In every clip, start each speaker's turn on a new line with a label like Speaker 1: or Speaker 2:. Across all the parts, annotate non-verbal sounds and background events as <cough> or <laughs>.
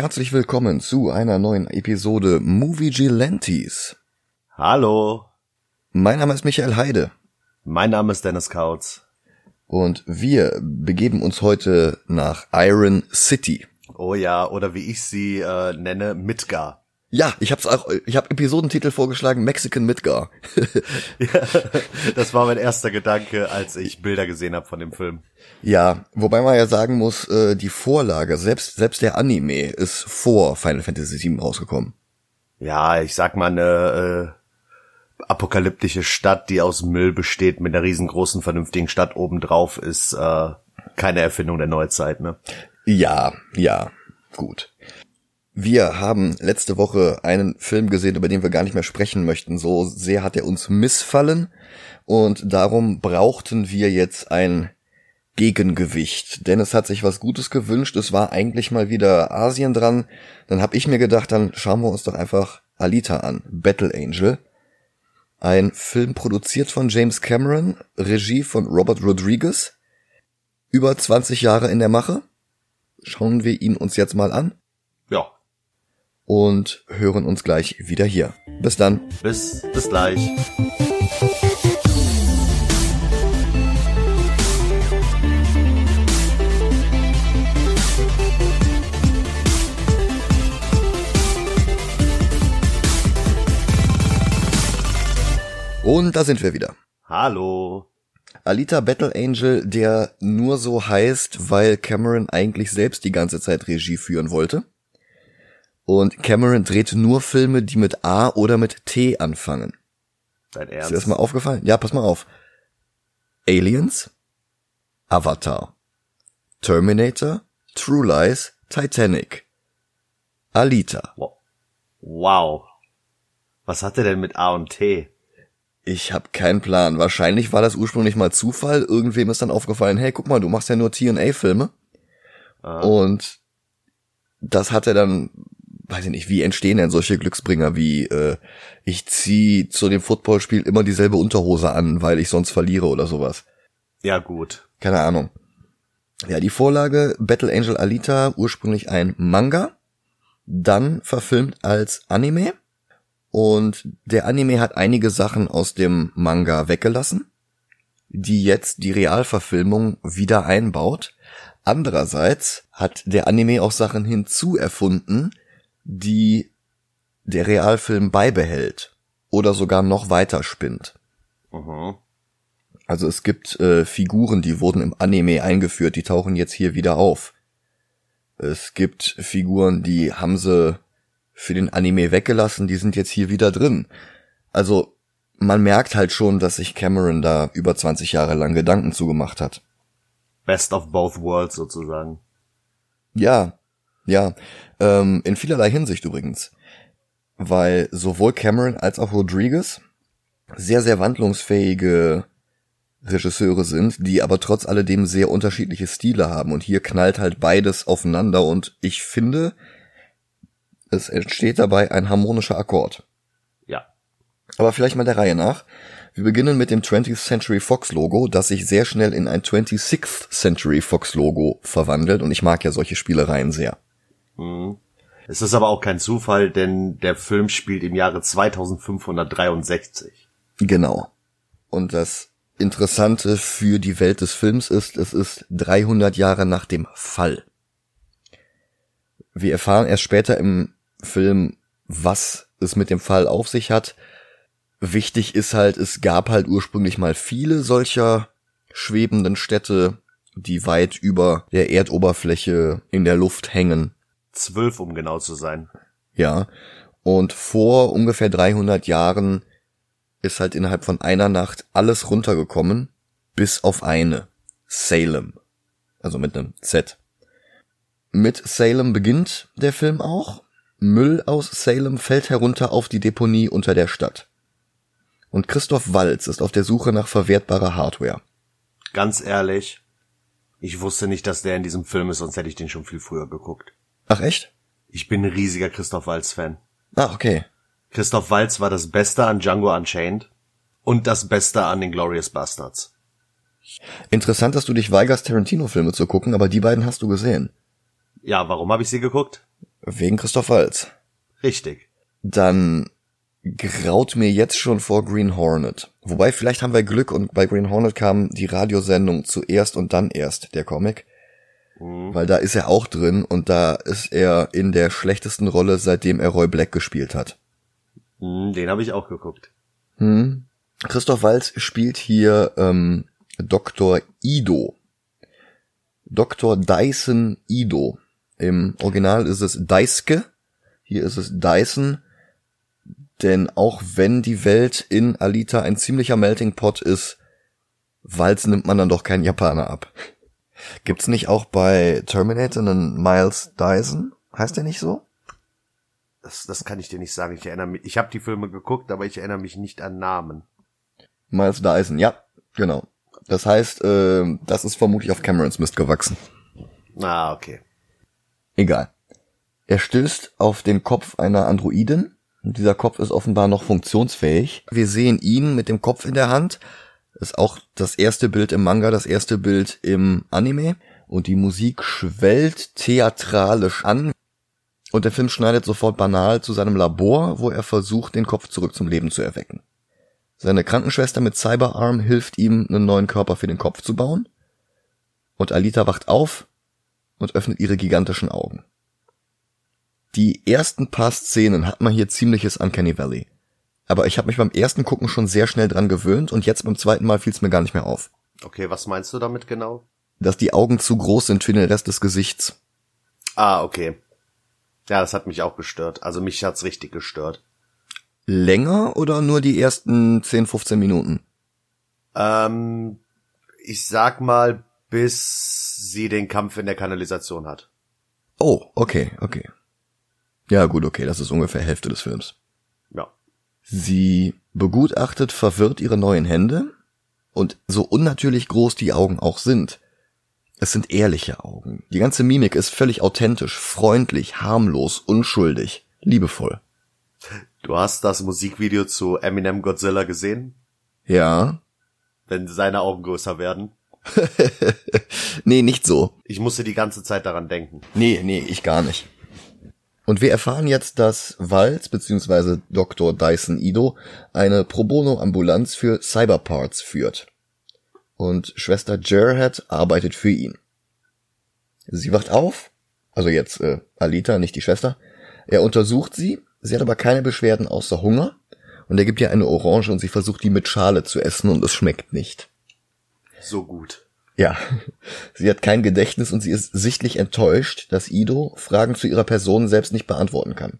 Speaker 1: Herzlich willkommen zu einer neuen Episode Movie Gelantes.
Speaker 2: Hallo.
Speaker 1: Mein Name ist Michael Heide.
Speaker 2: Mein Name ist Dennis Kautz.
Speaker 1: Und wir begeben uns heute nach Iron City.
Speaker 2: Oh ja, oder wie ich sie äh, nenne, Midgar.
Speaker 1: Ja, ich hab's auch, ich habe Episodentitel vorgeschlagen, Mexican Midgar. <laughs>
Speaker 2: ja, das war mein erster Gedanke, als ich Bilder gesehen habe von dem Film.
Speaker 1: Ja, wobei man ja sagen muss, äh, die Vorlage, selbst, selbst der Anime ist vor Final Fantasy VII rausgekommen.
Speaker 2: Ja, ich sag mal eine äh, apokalyptische Stadt, die aus Müll besteht, mit einer riesengroßen, vernünftigen Stadt obendrauf, ist äh, keine Erfindung der Neuzeit, ne?
Speaker 1: Ja, ja, gut. Wir haben letzte Woche einen Film gesehen, über den wir gar nicht mehr sprechen möchten. So sehr hat er uns missfallen und darum brauchten wir jetzt ein Gegengewicht. Denn es hat sich was Gutes gewünscht. Es war eigentlich mal wieder Asien dran. Dann habe ich mir gedacht, dann schauen wir uns doch einfach Alita an. Battle Angel. Ein Film produziert von James Cameron, Regie von Robert Rodriguez. Über 20 Jahre in der Mache. Schauen wir ihn uns jetzt mal an.
Speaker 2: Ja,
Speaker 1: und hören uns gleich wieder hier. Bis dann.
Speaker 2: Bis, bis gleich.
Speaker 1: Und da sind wir wieder.
Speaker 2: Hallo.
Speaker 1: Alita Battle Angel, der nur so heißt, weil Cameron eigentlich selbst die ganze Zeit Regie führen wollte. Und Cameron dreht nur Filme, die mit A oder mit T anfangen.
Speaker 2: Dein Ernst?
Speaker 1: Ist dir das mal aufgefallen? Ja, pass mal auf. Aliens, Avatar, Terminator, True Lies, Titanic, Alita.
Speaker 2: Wow. Was hat er denn mit A und T?
Speaker 1: Ich hab keinen Plan. Wahrscheinlich war das ursprünglich mal Zufall. Irgendwem ist dann aufgefallen, hey, guck mal, du machst ja nur T&A-Filme.
Speaker 2: Ah.
Speaker 1: Und das hat er dann weiß ich nicht, wie entstehen denn solche Glücksbringer wie äh, ich zieh zu dem Footballspiel immer dieselbe Unterhose an, weil ich sonst verliere oder sowas.
Speaker 2: Ja, gut.
Speaker 1: Keine Ahnung. Ja, die Vorlage Battle Angel Alita, ursprünglich ein Manga, dann verfilmt als Anime und der Anime hat einige Sachen aus dem Manga weggelassen, die jetzt die Realverfilmung wieder einbaut. Andererseits hat der Anime auch Sachen hinzuerfunden, die der Realfilm beibehält oder sogar noch weiter spinnt.
Speaker 2: Mhm.
Speaker 1: Also es gibt äh, Figuren, die wurden im Anime eingeführt, die tauchen jetzt hier wieder auf. Es gibt Figuren, die haben sie für den Anime weggelassen, die sind jetzt hier wieder drin. Also man merkt halt schon, dass sich Cameron da über 20 Jahre lang Gedanken zugemacht hat.
Speaker 2: Best of both worlds sozusagen.
Speaker 1: Ja, ja, ähm, in vielerlei Hinsicht übrigens. Weil sowohl Cameron als auch Rodriguez sehr, sehr wandlungsfähige Regisseure sind, die aber trotz alledem sehr unterschiedliche Stile haben. Und hier knallt halt beides aufeinander und ich finde, es entsteht dabei ein harmonischer Akkord.
Speaker 2: Ja.
Speaker 1: Aber vielleicht mal der Reihe nach. Wir beginnen mit dem 20th Century Fox Logo, das sich sehr schnell in ein 26th Century Fox Logo verwandelt und ich mag ja solche Spielereien sehr.
Speaker 2: Mhm. Es ist aber auch kein Zufall, denn der Film spielt im Jahre 2563.
Speaker 1: Genau. Und das Interessante für die Welt des Films ist, es ist 300 Jahre nach dem Fall. Wir erfahren erst später im Film, was es mit dem Fall auf sich hat. Wichtig ist halt, es gab halt ursprünglich mal viele solcher schwebenden Städte, die weit über der Erdoberfläche in der Luft hängen
Speaker 2: Zwölf, um genau zu sein.
Speaker 1: Ja. Und vor ungefähr 300 Jahren ist halt innerhalb von einer Nacht alles runtergekommen, bis auf eine. Salem. Also mit einem Z. Mit Salem beginnt der Film auch. Müll aus Salem fällt herunter auf die Deponie unter der Stadt. Und Christoph Walz ist auf der Suche nach verwertbarer Hardware.
Speaker 2: Ganz ehrlich, ich wusste nicht, dass der in diesem Film ist, sonst hätte ich den schon viel früher geguckt.
Speaker 1: Ach echt?
Speaker 2: Ich bin ein riesiger Christoph Waltz-Fan.
Speaker 1: Ah, okay.
Speaker 2: Christoph Waltz war das Beste an Django Unchained und das Beste an den Glorious Bastards.
Speaker 1: Interessant, dass du dich weigerst, Tarantino-Filme zu gucken, aber die beiden hast du gesehen.
Speaker 2: Ja, warum habe ich sie geguckt?
Speaker 1: Wegen Christoph Waltz.
Speaker 2: Richtig.
Speaker 1: Dann graut mir jetzt schon vor Green Hornet. Wobei, vielleicht haben wir Glück und bei Green Hornet kam die Radiosendung zuerst und dann erst der Comic. Mhm. Weil da ist er auch drin und da ist er in der schlechtesten Rolle, seitdem er Roy Black gespielt hat.
Speaker 2: Mhm, den habe ich auch geguckt.
Speaker 1: Hm. Christoph Walz spielt hier ähm, Dr. Ido. Dr. Dyson Ido. Im Original ist es Deiske. Hier ist es Dyson. Denn auch wenn die Welt in Alita ein ziemlicher Melting Pot ist, Walz nimmt man dann doch keinen Japaner ab. <laughs> Gibt's nicht auch bei Terminator einen Miles Dyson? Heißt der nicht so?
Speaker 2: Das, das kann ich dir nicht sagen. Ich erinnere mich. Ich habe die Filme geguckt, aber ich erinnere mich nicht an Namen.
Speaker 1: Miles Dyson, ja, genau. Das heißt, äh, das ist vermutlich auf Camerons Mist gewachsen.
Speaker 2: Ah, okay.
Speaker 1: Egal. Er stößt auf den Kopf einer Androidin. Und dieser Kopf ist offenbar noch funktionsfähig. Wir sehen ihn mit dem Kopf in der Hand. Ist auch das erste Bild im Manga, das erste Bild im Anime. Und die Musik schwellt theatralisch an. Und der Film schneidet sofort banal zu seinem Labor, wo er versucht, den Kopf zurück zum Leben zu erwecken. Seine Krankenschwester mit Cyberarm hilft ihm, einen neuen Körper für den Kopf zu bauen. Und Alita wacht auf und öffnet ihre gigantischen Augen. Die ersten paar Szenen hat man hier ziemliches Uncanny Valley. Aber ich habe mich beim ersten Gucken schon sehr schnell dran gewöhnt und jetzt beim zweiten Mal fiel es mir gar nicht mehr auf.
Speaker 2: Okay, was meinst du damit genau?
Speaker 1: Dass die Augen zu groß sind für den Rest des Gesichts.
Speaker 2: Ah, okay. Ja, das hat mich auch gestört. Also mich hat's richtig gestört.
Speaker 1: Länger oder nur die ersten 10, 15 Minuten?
Speaker 2: Ähm, ich sag mal, bis sie den Kampf in der Kanalisation hat.
Speaker 1: Oh, okay, okay. Ja, gut, okay, das ist ungefähr Hälfte des Films.
Speaker 2: Ja.
Speaker 1: Sie begutachtet verwirrt ihre neuen Hände und so unnatürlich groß die Augen auch sind, es sind ehrliche Augen. Die ganze Mimik ist völlig authentisch, freundlich, harmlos, unschuldig, liebevoll.
Speaker 2: Du hast das Musikvideo zu Eminem Godzilla gesehen?
Speaker 1: Ja.
Speaker 2: Wenn seine Augen größer werden? <laughs>
Speaker 1: nee, nicht so.
Speaker 2: Ich musste die ganze Zeit daran denken.
Speaker 1: Nee, nee, ich gar nicht. Und wir erfahren jetzt, dass Walz bzw. Dr. Dyson Ido eine Pro Bono Ambulanz für Cyberparts führt und Schwester Gerhard arbeitet für ihn. Sie wacht auf, also jetzt äh, Alita, nicht die Schwester. Er untersucht sie, sie hat aber keine Beschwerden außer Hunger und er gibt ihr eine Orange und sie versucht die mit Schale zu essen und es schmeckt nicht.
Speaker 2: So gut.
Speaker 1: Ja, <laughs> sie hat kein Gedächtnis und sie ist sichtlich enttäuscht, dass Ido Fragen zu ihrer Person selbst nicht beantworten kann.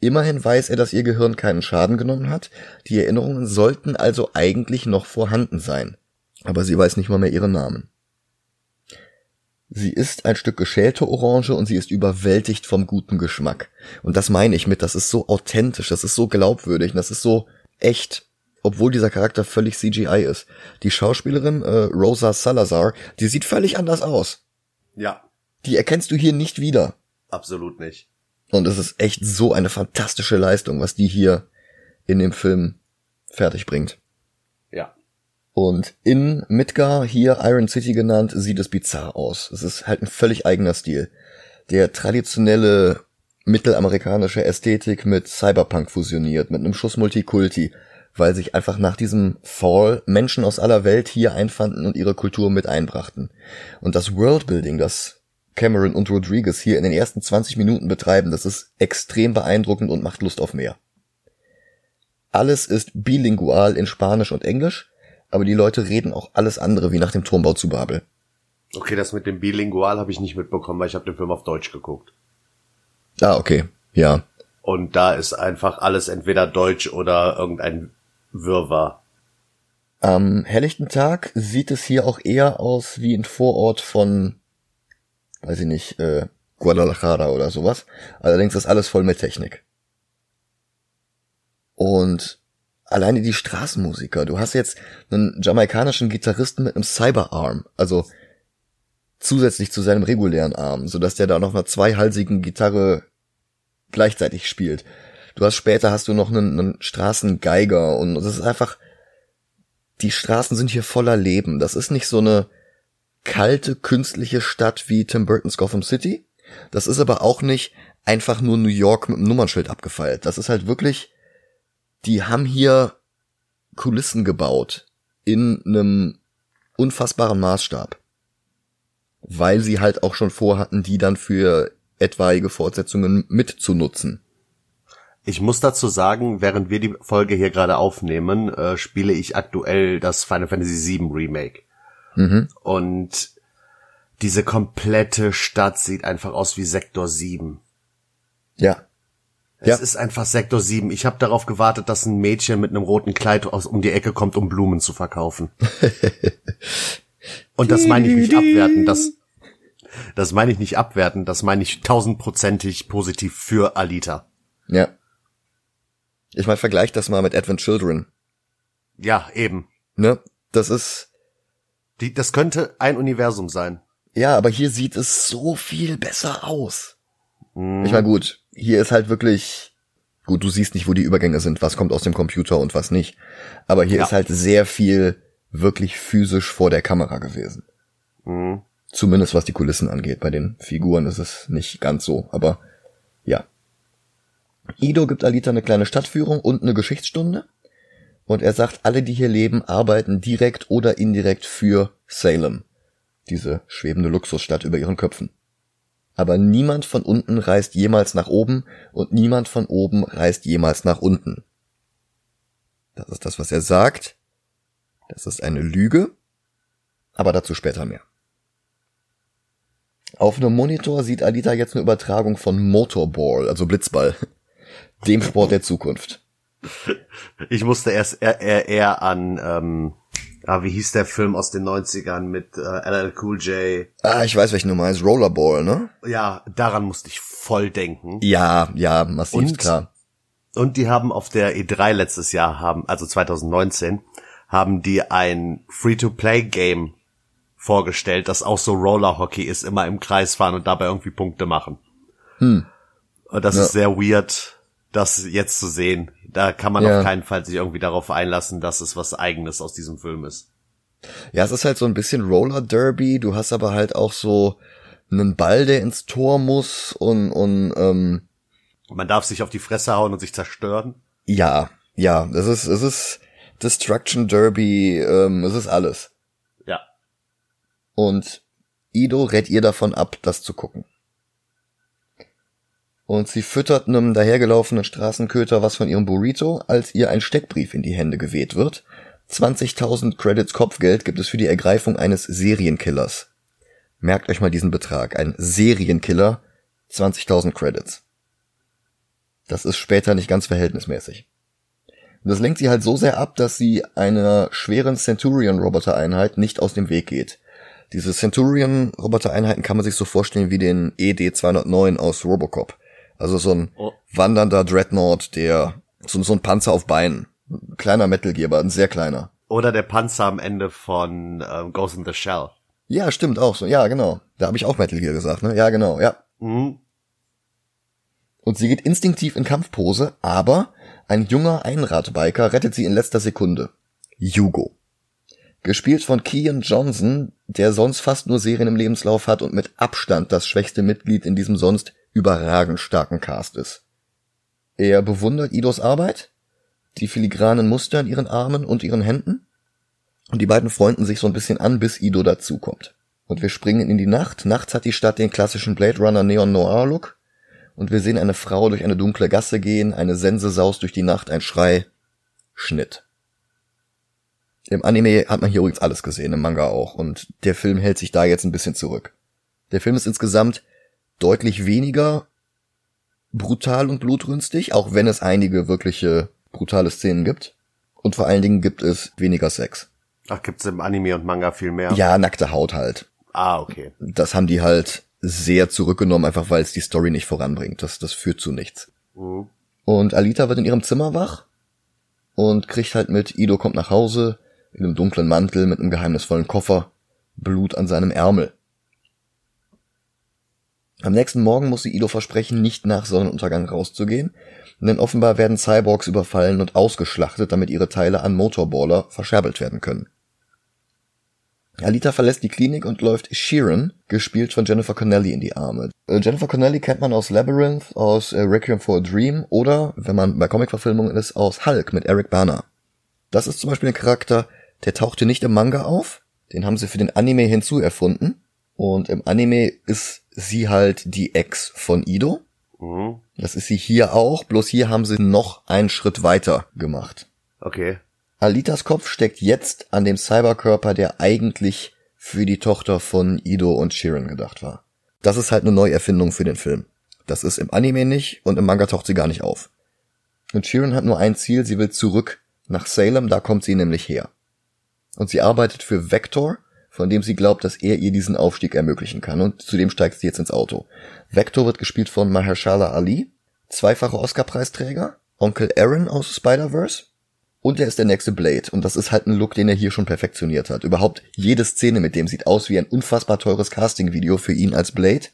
Speaker 1: Immerhin weiß er, dass ihr Gehirn keinen Schaden genommen hat, die Erinnerungen sollten also eigentlich noch vorhanden sein aber sie weiß nicht mal mehr ihren Namen. Sie ist ein Stück geschälte Orange und sie ist überwältigt vom guten Geschmack. Und das meine ich mit, das ist so authentisch, das ist so glaubwürdig, das ist so echt, obwohl dieser Charakter völlig CGI ist. Die Schauspielerin äh, Rosa Salazar, die sieht völlig anders aus.
Speaker 2: Ja.
Speaker 1: Die erkennst du hier nicht wieder.
Speaker 2: Absolut nicht.
Speaker 1: Und es ist echt so eine fantastische Leistung, was die hier in dem Film fertig bringt. Und in Midgar, hier Iron City genannt, sieht es bizarr aus. Es ist halt ein völlig eigener Stil. Der traditionelle mittelamerikanische Ästhetik mit Cyberpunk fusioniert, mit einem Schuss Multikulti, weil sich einfach nach diesem Fall Menschen aus aller Welt hier einfanden und ihre Kultur mit einbrachten. Und das Worldbuilding, das Cameron und Rodriguez hier in den ersten 20 Minuten betreiben, das ist extrem beeindruckend und macht Lust auf mehr. Alles ist bilingual in Spanisch und Englisch aber die Leute reden auch alles andere wie nach dem Turmbau zu Babel.
Speaker 2: Okay, das mit dem Bilingual habe ich nicht mitbekommen, weil ich habe den Film auf Deutsch geguckt.
Speaker 1: Ah, okay, ja.
Speaker 2: Und da ist einfach alles entweder Deutsch oder irgendein Wirrwarr.
Speaker 1: Am helllichten Tag sieht es hier auch eher aus wie ein Vorort von, weiß ich nicht, äh, Guadalajara oder sowas. Allerdings ist alles voll mit Technik. Und alleine die Straßenmusiker. Du hast jetzt einen jamaikanischen Gitarristen mit einem Cyberarm, also zusätzlich zu seinem regulären Arm, so dass der da noch einer zweihalsigen Gitarre gleichzeitig spielt. Du hast später hast du noch einen, einen Straßengeiger und das ist einfach, die Straßen sind hier voller Leben. Das ist nicht so eine kalte, künstliche Stadt wie Tim Burton's Gotham City, Das ist aber auch nicht einfach nur New York mit einem Nummernschild abgefeilt. Das ist halt wirklich, die haben hier Kulissen gebaut in einem unfassbaren Maßstab. Weil sie halt auch schon vorhatten, die dann für etwaige Fortsetzungen mitzunutzen.
Speaker 2: Ich muss dazu sagen, während wir die Folge hier gerade aufnehmen, äh, spiele ich aktuell das Final Fantasy VII Remake. Mhm. Und diese komplette Stadt sieht einfach aus wie Sektor 7.
Speaker 1: Ja.
Speaker 2: Es ja. ist einfach Sektor 7. Ich habe darauf gewartet, dass ein Mädchen mit einem roten Kleid aus um die Ecke kommt, um Blumen zu verkaufen. <laughs> Und das meine ich nicht abwerten, das das meine ich nicht abwerten, das meine ich tausendprozentig positiv für Alita.
Speaker 1: Ja. Ich meine, vergleich das mal mit Advent Children.
Speaker 2: Ja, eben.
Speaker 1: Ne? Das ist.
Speaker 2: Die, das könnte ein Universum sein.
Speaker 1: Ja, aber hier sieht es so viel besser aus. Mm. Ich meine, gut, hier ist halt wirklich, gut, du siehst nicht, wo die Übergänge sind, was kommt aus dem Computer und was nicht. Aber hier ja. ist halt sehr viel wirklich physisch vor der Kamera gewesen. Mm. Zumindest was die Kulissen angeht. Bei den Figuren ist es nicht ganz so, aber. Ido gibt Alita eine kleine Stadtführung und eine Geschichtsstunde. Und er sagt, alle, die hier leben, arbeiten direkt oder indirekt für Salem. Diese schwebende Luxusstadt über ihren Köpfen. Aber niemand von unten reist jemals nach oben und niemand von oben reist jemals nach unten. Das ist das, was er sagt. Das ist eine Lüge. Aber dazu später mehr. Auf einem Monitor sieht Alita jetzt eine Übertragung von Motorball, also Blitzball. Dem Sport der Zukunft.
Speaker 2: Ich musste erst eher, eher, eher an, ähm, ah, wie hieß der Film aus den 90ern mit äh, LL Cool J?
Speaker 1: Ah, ich weiß, welchen du meinst. Rollerball, ne?
Speaker 2: Ja, daran musste ich voll denken.
Speaker 1: Ja, ja, massiv, und, klar.
Speaker 2: Und die haben auf der E3 letztes Jahr haben, also 2019, haben die ein Free-to-Play-Game vorgestellt, das auch so Rollerhockey ist, immer im Kreis fahren und dabei irgendwie Punkte machen. Hm. Und das ja. ist sehr weird, das jetzt zu sehen. Da kann man ja. auf keinen Fall sich irgendwie darauf einlassen, dass es was eigenes aus diesem Film ist.
Speaker 1: Ja, es ist halt so ein bisschen Roller Derby. Du hast aber halt auch so einen Ball, der ins Tor muss und, und ähm,
Speaker 2: man darf sich auf die Fresse hauen und sich zerstören.
Speaker 1: Ja, ja, es ist, es ist Destruction Derby, ähm, es ist alles.
Speaker 2: Ja.
Speaker 1: Und Ido rät ihr davon ab, das zu gucken und sie füttert einem dahergelaufenen Straßenköter was von ihrem Burrito, als ihr ein Steckbrief in die Hände geweht wird. 20.000 Credits Kopfgeld gibt es für die Ergreifung eines Serienkillers. Merkt euch mal diesen Betrag. Ein Serienkiller, 20.000 Credits. Das ist später nicht ganz verhältnismäßig. Und das lenkt sie halt so sehr ab, dass sie einer schweren Centurion-Roboter-Einheit nicht aus dem Weg geht. Diese Centurion-Roboter-Einheiten kann man sich so vorstellen wie den ED-209 aus Robocop. Also so ein oh. wandernder Dreadnought, der so, so ein Panzer auf Beinen. Kleiner Metal Gear, aber ein sehr kleiner.
Speaker 2: Oder der Panzer am Ende von ähm, Ghost in the Shell.
Speaker 1: Ja, stimmt auch so. Ja, genau. Da habe ich auch Metal Gear gesagt, ne? Ja, genau, ja. Mhm. Und sie geht instinktiv in Kampfpose, aber ein junger Einradbiker rettet sie in letzter Sekunde. Hugo. Gespielt von Kian Johnson, der sonst fast nur Serien im Lebenslauf hat und mit Abstand das schwächste Mitglied in diesem sonst überragend starken Cast ist. Er bewundert Idos Arbeit, die filigranen Muster in ihren Armen und ihren Händen, und die beiden freunden sich so ein bisschen an, bis Ido dazukommt. Und wir springen in die Nacht. Nachts hat die Stadt den klassischen Blade Runner Neon Noir Look. Und wir sehen eine Frau durch eine dunkle Gasse gehen, eine Sense saust durch die Nacht, ein Schrei. Schnitt. Im Anime hat man hier übrigens alles gesehen, im Manga auch. Und der Film hält sich da jetzt ein bisschen zurück. Der Film ist insgesamt deutlich weniger brutal und blutrünstig, auch wenn es einige wirkliche brutale Szenen gibt. Und vor allen Dingen gibt es weniger Sex.
Speaker 2: Ach, gibt's im Anime und Manga viel mehr?
Speaker 1: Ja, nackte Haut halt.
Speaker 2: Ah, okay.
Speaker 1: Das haben die halt sehr zurückgenommen, einfach weil es die Story nicht voranbringt. Das, das führt zu nichts. Mhm. Und Alita wird in ihrem Zimmer wach und kriegt halt mit, Ido kommt nach Hause in einem dunklen Mantel mit einem geheimnisvollen Koffer, Blut an seinem Ärmel. Am nächsten Morgen muss sie Ido versprechen, nicht nach Sonnenuntergang rauszugehen, denn offenbar werden Cyborgs überfallen und ausgeschlachtet, damit ihre Teile an Motorballer verscherbelt werden können. Alita verlässt die Klinik und läuft Sheeran, gespielt von Jennifer Connelly, in die Arme. Äh, Jennifer Connelly kennt man aus Labyrinth, aus Requiem for a Dream oder, wenn man bei Comicverfilmungen ist, aus Hulk mit Eric Bana. Das ist zum Beispiel ein Charakter, der tauchte nicht im Manga auf, den haben sie für den Anime hinzuerfunden. Und im Anime ist sie halt die Ex von Ido.
Speaker 2: Mhm.
Speaker 1: Das ist sie hier auch, bloß hier haben sie noch einen Schritt weiter gemacht.
Speaker 2: Okay.
Speaker 1: Alitas Kopf steckt jetzt an dem Cyberkörper, der eigentlich für die Tochter von Ido und Shirin gedacht war. Das ist halt eine Neuerfindung für den Film. Das ist im Anime nicht und im Manga taucht sie gar nicht auf. Und Shirin hat nur ein Ziel, sie will zurück nach Salem, da kommt sie nämlich her. Und sie arbeitet für Vector, von dem sie glaubt, dass er ihr diesen Aufstieg ermöglichen kann. Und zudem steigt sie jetzt ins Auto. Vector wird gespielt von Mahershala Ali, zweifacher Oscar-Preisträger, Onkel Aaron aus Spider-Verse und er ist der nächste Blade. Und das ist halt ein Look, den er hier schon perfektioniert hat. Überhaupt jede Szene mit dem sieht aus wie ein unfassbar teures Casting-Video für ihn als Blade.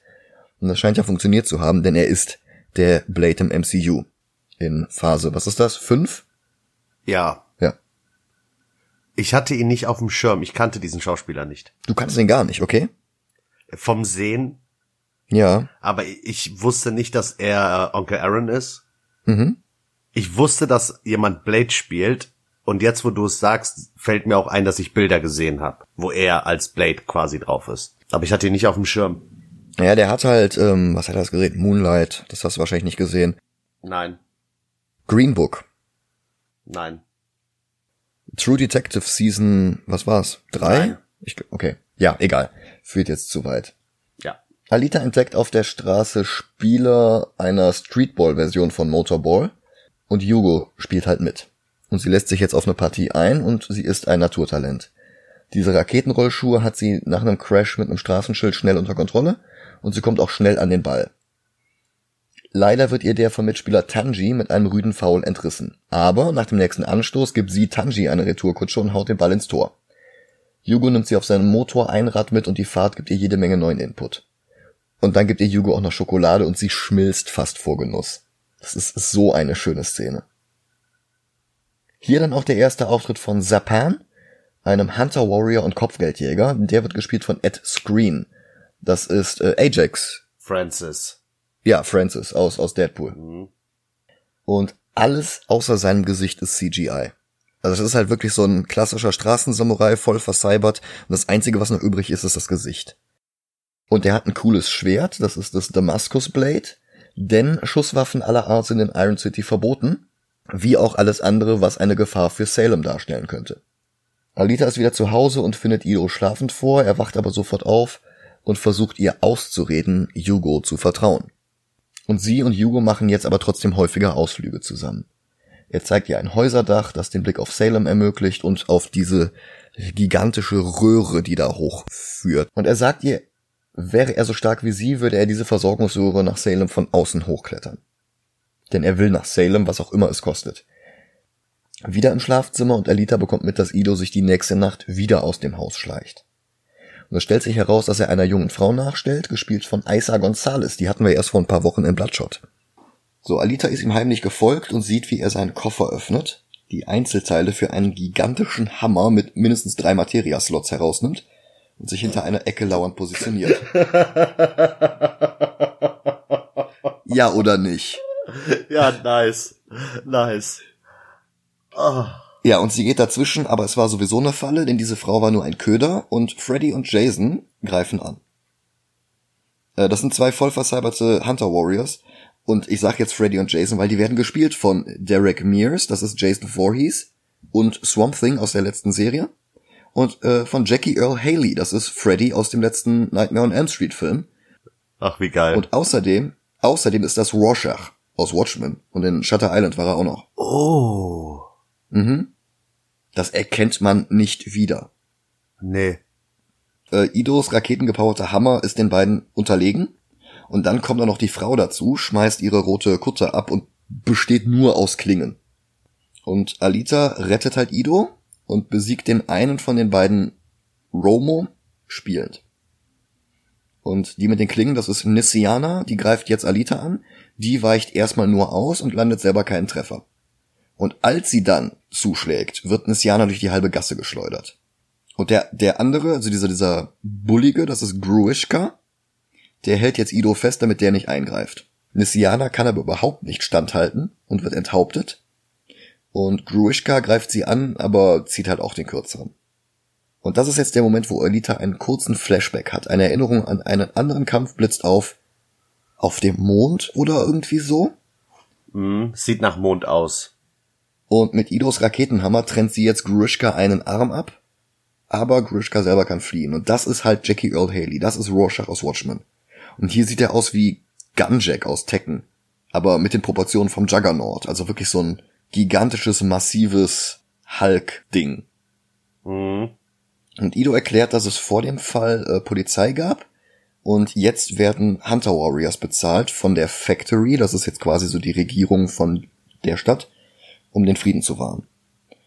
Speaker 1: Und das scheint ja funktioniert zu haben, denn er ist der Blade im MCU. In Phase, was ist das? Fünf?
Speaker 2: Ja. Ich hatte ihn nicht auf dem Schirm. Ich kannte diesen Schauspieler nicht.
Speaker 1: Du kannst ihn gar nicht, okay?
Speaker 2: Vom Sehen.
Speaker 1: Ja.
Speaker 2: Aber ich wusste nicht, dass er Onkel Aaron ist.
Speaker 1: Mhm.
Speaker 2: Ich wusste, dass jemand Blade spielt. Und jetzt, wo du es sagst, fällt mir auch ein, dass ich Bilder gesehen habe, wo er als Blade quasi drauf ist. Aber ich hatte ihn nicht auf dem Schirm.
Speaker 1: Ja, der hat halt, ähm, was hat er das Gerät? Moonlight. Das hast du wahrscheinlich nicht gesehen.
Speaker 2: Nein,
Speaker 1: Green Book.
Speaker 2: nein.
Speaker 1: True Detective Season, was war's? Drei?
Speaker 2: Nein.
Speaker 1: Ich, okay. Ja, egal. Führt jetzt zu weit.
Speaker 2: Ja.
Speaker 1: Alita entdeckt auf der Straße Spieler einer Streetball-Version von Motorball und Hugo spielt halt mit. Und sie lässt sich jetzt auf eine Partie ein und sie ist ein Naturtalent. Diese Raketenrollschuhe hat sie nach einem Crash mit einem Straßenschild schnell unter Kontrolle und sie kommt auch schnell an den Ball. Leider wird ihr der von Mitspieler Tanji mit einem rüden Foul entrissen. Aber nach dem nächsten Anstoß gibt sie Tanji eine Retourkutsche und haut den Ball ins Tor. Hugo nimmt sie auf seinem Motor ein Rad mit und die Fahrt gibt ihr jede Menge neuen Input. Und dann gibt ihr Hugo auch noch Schokolade und sie schmilzt fast vor Genuss. Das ist so eine schöne Szene. Hier dann auch der erste Auftritt von Zapan, einem Hunter Warrior und Kopfgeldjäger. Der wird gespielt von Ed Screen. Das ist äh, Ajax.
Speaker 2: Francis.
Speaker 1: Ja, Francis aus, aus Deadpool.
Speaker 2: Mhm.
Speaker 1: Und alles außer seinem Gesicht ist CGI. Also das ist halt wirklich so ein klassischer Straßensamurai, voll vercybert. Und das Einzige, was noch übrig ist, ist das Gesicht. Und der hat ein cooles Schwert, das ist das Damascus Blade. Denn Schusswaffen aller Art sind in Iron City verboten. Wie auch alles andere, was eine Gefahr für Salem darstellen könnte. Alita ist wieder zu Hause und findet Ido schlafend vor, er wacht aber sofort auf und versucht ihr auszureden, Hugo zu vertrauen. Und sie und Hugo machen jetzt aber trotzdem häufiger Ausflüge zusammen. Er zeigt ihr ein Häuserdach, das den Blick auf Salem ermöglicht und auf diese gigantische Röhre, die da hochführt. Und er sagt ihr, wäre er so stark wie sie, würde er diese Versorgungsröhre nach Salem von außen hochklettern. Denn er will nach Salem, was auch immer es kostet. Wieder im Schlafzimmer und Alita bekommt mit, dass Ido sich die nächste Nacht wieder aus dem Haus schleicht. Und es stellt sich heraus, dass er einer jungen Frau nachstellt, gespielt von Isa Gonzalez. Die hatten wir erst vor ein paar Wochen in Bloodshot. So, Alita ist ihm heimlich gefolgt und sieht, wie er seinen Koffer öffnet, die Einzelteile für einen gigantischen Hammer mit mindestens drei Materia-Slots herausnimmt und sich hinter einer Ecke lauernd positioniert. ja oder nicht?
Speaker 2: Ja, nice. Nice. Ah.
Speaker 1: Ja, und sie geht dazwischen, aber es war sowieso eine Falle, denn diese Frau war nur ein Köder und Freddy und Jason greifen an. Äh, Das sind zwei voll vercyberte Hunter Warriors und ich sag jetzt Freddy und Jason, weil die werden gespielt von Derek Mears, das ist Jason Voorhees und Swamp Thing aus der letzten Serie und äh, von Jackie Earl Haley, das ist Freddy aus dem letzten Nightmare on Elm Street Film
Speaker 2: Ach, wie geil.
Speaker 1: und außerdem, außerdem ist das Rorschach aus Watchmen und in Shutter Island war er auch noch.
Speaker 2: oh.
Speaker 1: Mhm. Das erkennt man nicht wieder.
Speaker 2: Nee.
Speaker 1: Äh, Idos raketengepowerter Hammer ist den beiden unterlegen. Und dann kommt da noch die Frau dazu, schmeißt ihre rote Kutte ab und besteht nur aus Klingen. Und Alita rettet halt Ido und besiegt den einen von den beiden Romo spielend. Und die mit den Klingen, das ist Nissiana, die greift jetzt Alita an. Die weicht erstmal nur aus und landet selber keinen Treffer. Und als sie dann zuschlägt, wird Nissiana durch die halbe Gasse geschleudert. Und der, der andere, also dieser, dieser Bullige, das ist Gruishka, der hält jetzt Ido fest, damit der nicht eingreift. Nissiana kann aber überhaupt nicht standhalten und wird enthauptet. Und Gruishka greift sie an, aber zieht halt auch den kürzeren. Und das ist jetzt der Moment, wo Alita einen kurzen Flashback hat. Eine Erinnerung an einen anderen Kampf blitzt auf. Auf dem Mond oder irgendwie so?
Speaker 2: Mm, sieht nach Mond aus.
Speaker 1: Und mit Idos Raketenhammer trennt sie jetzt Gruishka einen Arm ab. Aber Gruishka selber kann fliehen. Und das ist halt Jackie Earl Haley. Das ist Rorschach aus Watchmen. Und hier sieht er aus wie Gunjack aus Tekken. Aber mit den Proportionen vom Juggernaut. Also wirklich so ein gigantisches, massives Hulk-Ding.
Speaker 2: Mhm.
Speaker 1: Und Ido erklärt, dass es vor dem Fall äh, Polizei gab und jetzt werden Hunter Warriors bezahlt von der Factory, das ist jetzt quasi so die Regierung von der Stadt, um den Frieden zu wahren.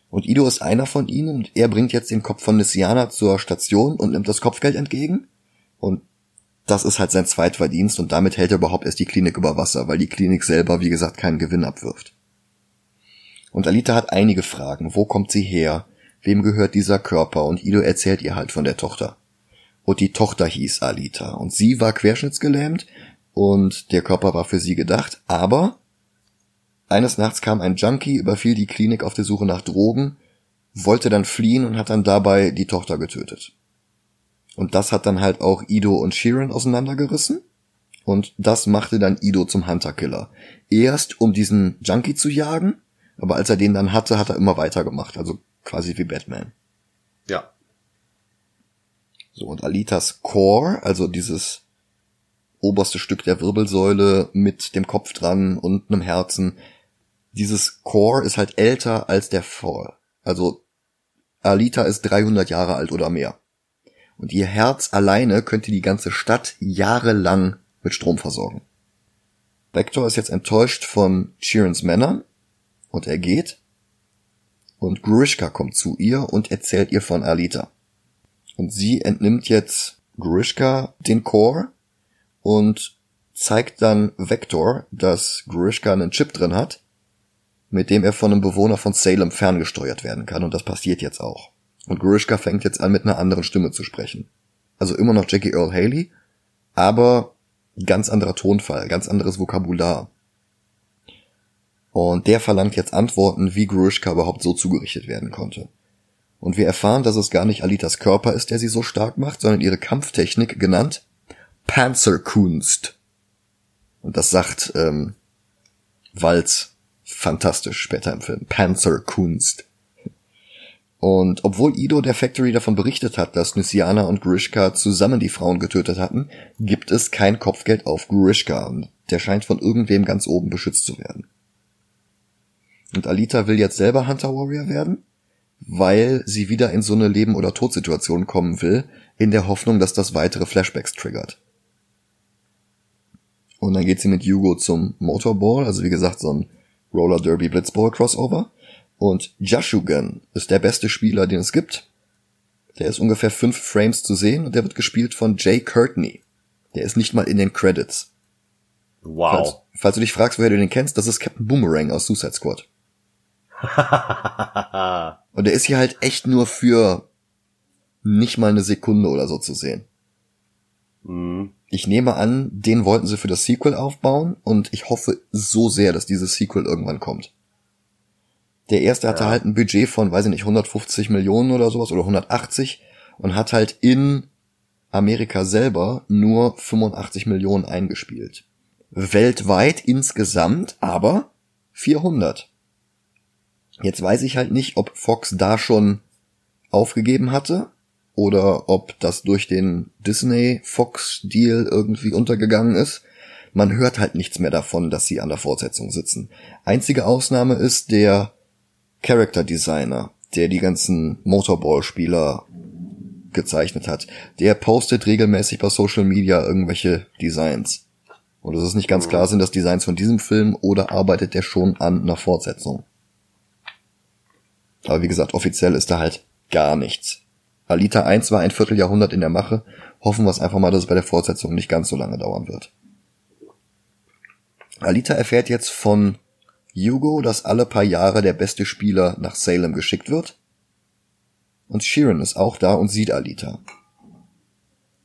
Speaker 1: Und Ido ist einer von ihnen und er bringt jetzt den Kopf von Nissiana zur Station und nimmt das Kopfgeld entgegen. Und das ist halt sein Zweitverdienst und damit hält er überhaupt erst die Klinik über Wasser, weil die Klinik selber, wie gesagt, keinen Gewinn abwirft. Und Alita hat einige Fragen. Wo kommt sie her? Wem gehört dieser Körper? Und Ido erzählt ihr halt von der Tochter. Und die Tochter hieß Alita. Und sie war querschnittsgelähmt und der Körper war für sie gedacht. Aber eines Nachts kam ein Junkie, überfiel die Klinik auf der Suche nach Drogen, wollte dann fliehen und hat dann dabei die Tochter getötet. Und das hat dann halt auch Ido und Sheeran auseinandergerissen. Und das machte dann Ido zum Hunter-Killer. Erst um diesen Junkie zu jagen, aber als er den dann hatte, hat er immer weitergemacht. Also quasi wie Batman.
Speaker 2: Ja.
Speaker 1: So, und Alitas Core, also dieses oberste Stück der Wirbelsäule mit dem Kopf dran und einem Herzen, dieses Core ist halt älter als der Fall. Also Alita ist 300 Jahre alt oder mehr. Und ihr Herz alleine könnte die ganze Stadt jahrelang mit Strom versorgen. Vector ist jetzt enttäuscht von Sheerans Männern und er geht. Und Grishka kommt zu ihr und erzählt ihr von Alita. Und sie entnimmt jetzt Grishka den Core und zeigt dann Vector, dass Grishka einen Chip drin hat, mit dem er von einem Bewohner von Salem ferngesteuert werden kann. Und das passiert jetzt auch. Und Grishka fängt jetzt an, mit einer anderen Stimme zu sprechen. Also immer noch Jackie Earl Haley, aber ganz anderer Tonfall, ganz anderes Vokabular. Und der verlangt jetzt Antworten, wie Grushka überhaupt so zugerichtet werden konnte. Und wir erfahren, dass es gar nicht Alitas Körper ist, der sie so stark macht, sondern ihre Kampftechnik, genannt Panzerkunst. Und das sagt ähm, Walz fantastisch später im Film. Panzerkunst. Und obwohl Ido der Factory davon berichtet hat, dass Nissiana und Grishka zusammen die Frauen getötet hatten, gibt es kein Kopfgeld auf Grishka der scheint von irgendwem ganz oben beschützt zu werden. Und Alita will jetzt selber Hunter Warrior werden, weil sie wieder in so eine Leben- oder Todsituation kommen will, in der Hoffnung, dass das weitere Flashbacks triggert. Und dann geht sie mit Hugo zum Motorball, also wie gesagt so ein Roller Derby Blitzball Crossover. Und Jashugan ist der beste Spieler, den es gibt. Der ist ungefähr fünf Frames zu sehen und der wird gespielt von Jay Courtney. Der ist nicht mal in den Credits.
Speaker 2: Wow.
Speaker 1: Falls, falls du dich fragst, woher du den kennst, das ist Captain Boomerang aus Suicide Squad. <laughs> Und der ist hier halt echt nur für nicht mal eine Sekunde oder so zu sehen.
Speaker 2: Mhm.
Speaker 1: Ich nehme an, den wollten sie für das Sequel aufbauen und ich hoffe so sehr, dass dieses Sequel irgendwann kommt. Der erste hatte
Speaker 2: Ja.
Speaker 1: halt ein Budget von, weiß ich nicht, 150 Millionen oder sowas oder 180 und hat halt in Amerika selber nur 85 Millionen eingespielt. Weltweit insgesamt aber 400. Jetzt weiß ich halt nicht, ob Fox da schon aufgegeben hatte oder ob das durch den Disney-Fox-Deal irgendwie untergegangen ist. Man hört halt nichts mehr davon, dass sie an der Fortsetzung sitzen. Einzige Ausnahme ist der Character Designer, der die ganzen Motorball-Spieler gezeichnet hat. Der postet regelmäßig bei Social Media irgendwelche Designs. Und es ist nicht ganz klar, sind das Designs von diesem Film oder arbeitet der schon an einer Fortsetzung. Aber wie gesagt, offiziell ist da halt gar nichts. Alita 1 war ein Vierteljahrhundert in der Mache. Hoffen wir es einfach mal, dass es bei der Fortsetzung nicht ganz so lange dauern wird. Alita erfährt jetzt von Hugo, dass alle paar Jahre der beste Spieler nach Salem geschickt wird. und Sheeran ist auch da und sieht Alita.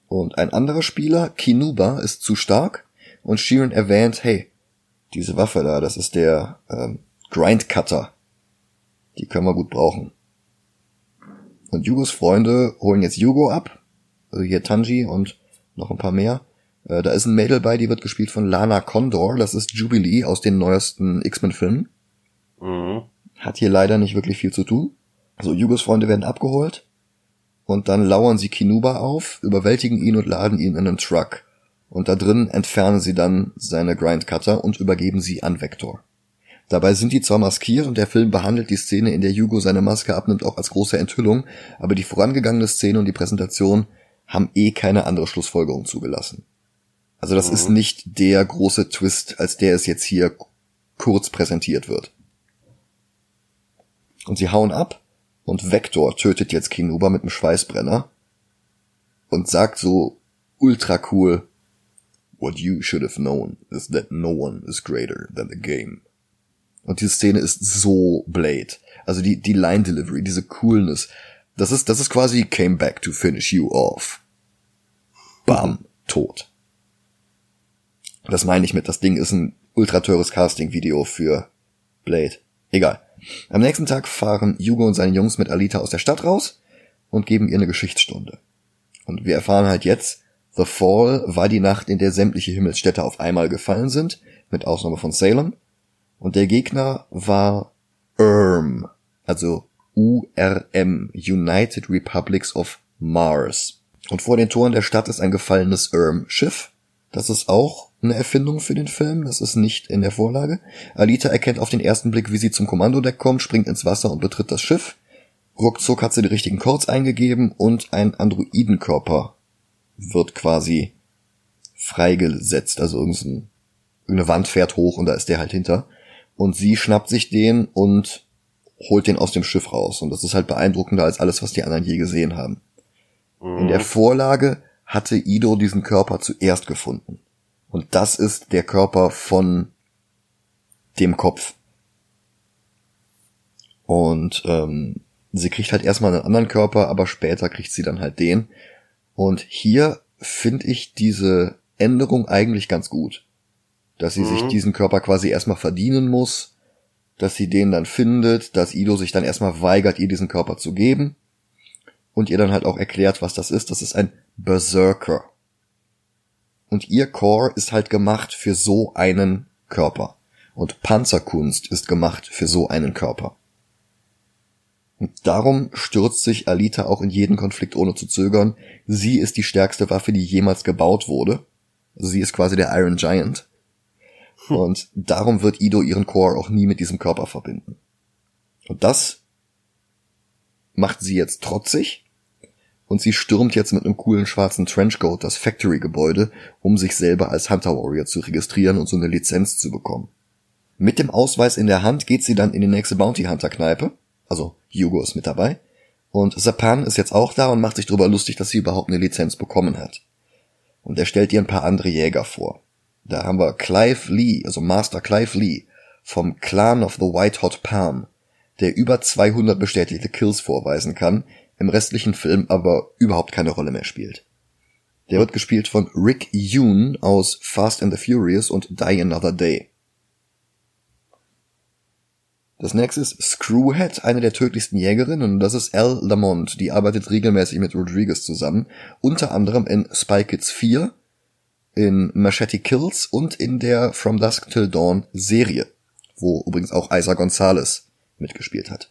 Speaker 1: Und ein anderer Spieler, Kinuba, ist zu stark und Sheeran erwähnt, hey, diese Waffe da, das ist der ähm, Grindcutter. Die können wir gut brauchen. Und Yugos Freunde holen jetzt Yugo ab, also hier Tanji und noch ein paar mehr. Äh, da ist ein Mädel bei, die wird gespielt von Lana Condor, das ist Jubilee aus den neuesten X-Men-Filmen. Mhm. Hat hier leider nicht wirklich viel zu tun. Also Yugos Freunde werden abgeholt und dann lauern sie Kinuba auf, überwältigen ihn und laden ihn in einen Truck. Und da drin entfernen sie dann seine Grindcutter und übergeben sie an Vector. Dabei sind die zwar maskiert und der Film behandelt die Szene, in der Yugo seine Maske abnimmt, auch als große Enthüllung, aber die vorangegangene Szene und die Präsentation haben eh keine andere Schlussfolgerung zugelassen. Also das mhm. ist nicht der große Twist, als der es jetzt hier kurz präsentiert wird. Und sie hauen ab und Vector tötet jetzt Kinuba mit einem Schweißbrenner und sagt so ultra cool, What you should have known is that no one is greater than the game. Und diese Szene ist so Blade. Also die, die Line Delivery, diese Coolness. Das ist, das ist quasi came back to finish you off. Bam, tot. Das meine ich mit, das Ding ist ein ultra teures Casting-Video für Blade. Egal. Am nächsten Tag fahren Hugo und seine Jungs mit Alita aus der Stadt raus und geben ihr eine Geschichtsstunde. Und wir erfahren halt jetzt, The Fall war die Nacht, in der sämtliche Himmelsstädte auf einmal gefallen sind, mit Ausnahme von Salem. Und der Gegner war URM, also URM, United Republics of Mars. Und vor den Toren der Stadt ist ein gefallenes URM-Schiff. Das ist auch eine Erfindung für den Film, das ist nicht in der Vorlage. Alita erkennt auf den ersten Blick, wie sie zum Kommandodeck kommt, springt ins Wasser und betritt das Schiff. Ruckzuck hat sie die richtigen Codes eingegeben und ein Androidenkörper wird quasi freigesetzt. Also irgendeine Wand fährt hoch und da ist der halt hinter. Und sie schnappt sich den und holt den aus dem Schiff raus. Und das ist halt beeindruckender als alles, was die anderen je gesehen haben. Mhm. In der Vorlage hatte Ido diesen Körper zuerst gefunden. Und das ist der Körper von dem Kopf. Und ähm, sie kriegt halt erstmal einen anderen Körper, aber später kriegt sie dann halt den. Und hier finde ich diese Änderung eigentlich ganz gut. Dass sie mhm. sich diesen Körper quasi erstmal verdienen muss, dass sie den dann findet, dass Ido sich dann erstmal weigert, ihr diesen Körper zu geben und ihr dann halt auch erklärt, was das ist. Das ist ein Berserker. Und ihr Core ist halt gemacht für so einen Körper. Und Panzerkunst ist gemacht für so einen Körper. Und darum stürzt sich Alita auch in jeden Konflikt ohne zu zögern. Sie ist die stärkste Waffe, die jemals gebaut wurde. Sie ist quasi der Iron Giant. Hm. Und darum wird Ido ihren Core auch nie mit diesem Körper verbinden. Und das macht sie jetzt trotzig. Und sie stürmt jetzt mit einem coolen schwarzen Trenchcoat das Factory-Gebäude, um sich selber als Hunter Warrior zu registrieren und so eine Lizenz zu bekommen. Mit dem Ausweis in der Hand geht sie dann in die nächste Bounty Hunter Kneipe also Hugo ist mit dabei. Und Sapan ist jetzt auch da und macht sich darüber lustig, dass sie überhaupt eine Lizenz bekommen hat. Und er stellt ihr ein paar andere Jäger vor. Da haben wir Clive Lee, also Master Clive Lee vom Clan of the White Hot Palm, der über 200 bestätigte Kills vorweisen kann, im restlichen Film aber überhaupt keine Rolle mehr spielt. Der wird gespielt von Rick Yoon aus Fast and the Furious und Die Another Day. Das nächste ist Screwhead, eine der tödlichsten Jägerinnen, und das ist Al Lamont, die arbeitet regelmäßig mit Rodriguez zusammen, unter anderem in Spy Kids 4, in Machete Kills und in der From Dusk Till Dawn Serie, wo übrigens auch Isa Gonzalez mitgespielt hat.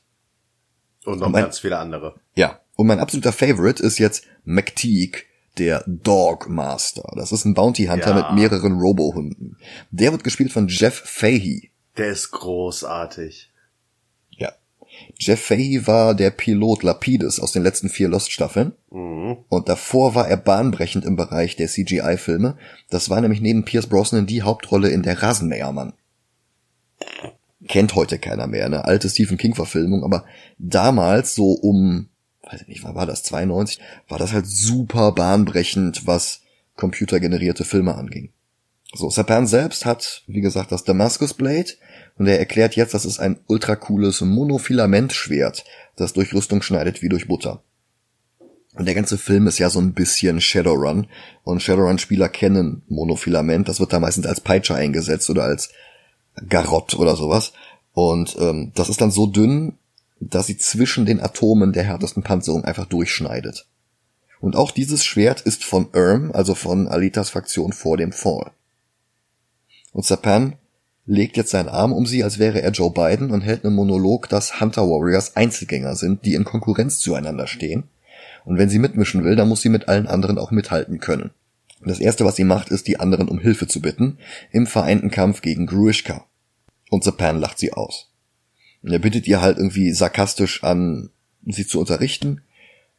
Speaker 2: Und noch und mein, ganz viele andere.
Speaker 1: Ja. Und mein absoluter Favorite ist jetzt McTeague, der Dog Master. Das ist ein Bounty Hunter ja. mit mehreren Robo-Hunden. Der wird gespielt von Jeff Fahey.
Speaker 2: Der ist großartig.
Speaker 1: Jeff Fahey war der Pilot Lapidus aus den letzten vier Lost-Staffeln. Mhm. Und davor war er bahnbrechend im Bereich der CGI-Filme. Das war nämlich neben Pierce Brosnan die Hauptrolle in der Rasenmähermann. Kennt heute keiner mehr, eine alte Stephen King-Verfilmung, aber damals so um, weiß ich nicht, wann war das, 92, war das halt super bahnbrechend, was computergenerierte Filme anging. So, Sapan selbst hat, wie gesagt, das Damascus Blade Und er erklärt jetzt, das ist ein ultra cooles Monofilament-Schwert, das durch Rüstung schneidet wie durch Butter. Und der ganze Film ist ja so ein bisschen Shadowrun. Und Shadowrun-Spieler kennen Monofilament. Das wird da meistens als Peitsche eingesetzt oder als Garott oder sowas. Und ähm, das ist dann so dünn, dass sie zwischen den Atomen der härtesten Panzerung einfach durchschneidet. Und auch dieses Schwert ist von Erm, also von Alitas Fraktion vor dem Fall. Und Sapan legt jetzt seinen Arm um sie, als wäre er Joe Biden und hält einen Monolog, dass Hunter Warriors Einzelgänger sind, die in Konkurrenz zueinander stehen. Und wenn sie mitmischen will, dann muss sie mit allen anderen auch mithalten können. Das erste, was sie macht, ist, die anderen um Hilfe zu bitten, im vereinten Kampf gegen Gruishka. Und Zapan lacht sie aus. Und er bittet ihr halt irgendwie sarkastisch an, sie zu unterrichten.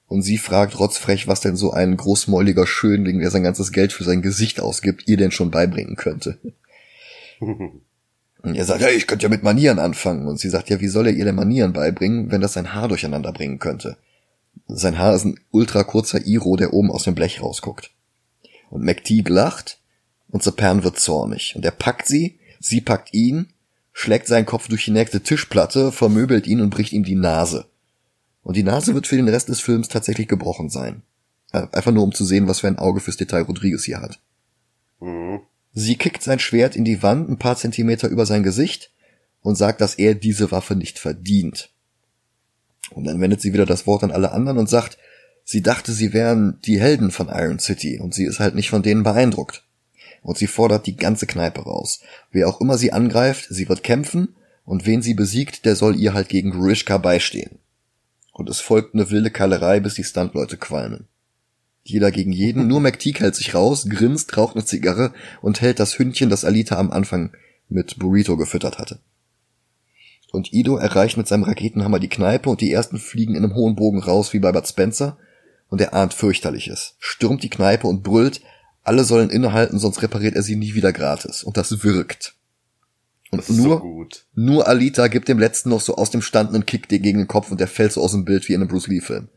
Speaker 1: Und sie fragt rotzfrech, was denn so ein großmäuliger Schönling, der sein ganzes Geld für sein Gesicht ausgibt, ihr denn schon beibringen könnte. <laughs> Und er sagt, ja, ich könnte ja mit Manieren anfangen. Und sie sagt, ja, wie soll er ihr denn Manieren beibringen, wenn das sein Haar durcheinander bringen könnte? Sein Haar ist ein ultra kurzer Iro, der oben aus dem Blech rausguckt. Und McTeague lacht und Zapan wird zornig. Und er packt sie, sie packt ihn, schlägt seinen Kopf durch die nächste Tischplatte, vermöbelt ihn und bricht ihm die Nase. Und die Nase wird für den Rest des Films tatsächlich gebrochen sein. Äh, einfach nur um zu sehen, was für ein Auge fürs Detail Rodriguez hier hat. Mhm. Sie kickt sein Schwert in die Wand ein paar Zentimeter über sein Gesicht und sagt, dass er diese Waffe nicht verdient. Und dann wendet sie wieder das Wort an alle anderen und sagt, sie dachte, sie wären die Helden von Iron City und sie ist halt nicht von denen beeindruckt. Und sie fordert die ganze Kneipe raus. Wer auch immer sie angreift, sie wird kämpfen und wen sie besiegt, der soll ihr halt gegen Grishka beistehen. Und es folgt eine wilde Kallerei, bis die Stuntleute qualmen. Jeder gegen jeden. Nur McTeague hält sich raus, grinst, raucht eine Zigarre und hält das Hündchen, das Alita am Anfang mit Burrito gefüttert hatte. Und Ido erreicht mit seinem Raketenhammer die Kneipe und die ersten fliegen in einem hohen Bogen raus wie bei Bud Spencer und er ahnt fürchterliches, stürmt die Kneipe und brüllt, alle sollen innehalten, sonst repariert er sie nie wieder gratis. Und das wirkt. Und nur, so nur Alita gibt dem letzten noch so aus dem Stand einen Kick gegen den Kopf und der fällt so aus dem Bild wie in einem Bruce Lee Film.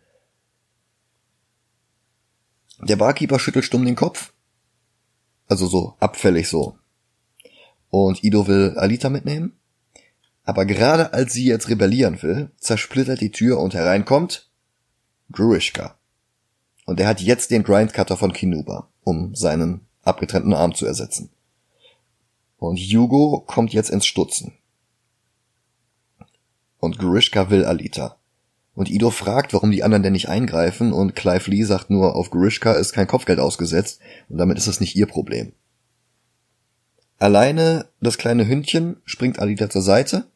Speaker 1: Der Barkeeper schüttelt stumm den Kopf. Also so abfällig so. Und Ido will Alita mitnehmen. Aber gerade als sie jetzt rebellieren will, zersplittert die Tür und hereinkommt Gruishka. Und er hat jetzt den Grindcutter von Kinuba, um seinen abgetrennten Arm zu ersetzen. Und Hugo kommt jetzt ins Stutzen. Und Grishka will Alita. Und Ido fragt, warum die anderen denn nicht eingreifen und Clive Lee sagt nur, auf Grishka ist kein Kopfgeld ausgesetzt und damit ist es nicht ihr Problem. Alleine das kleine Hündchen springt Alita zur Seite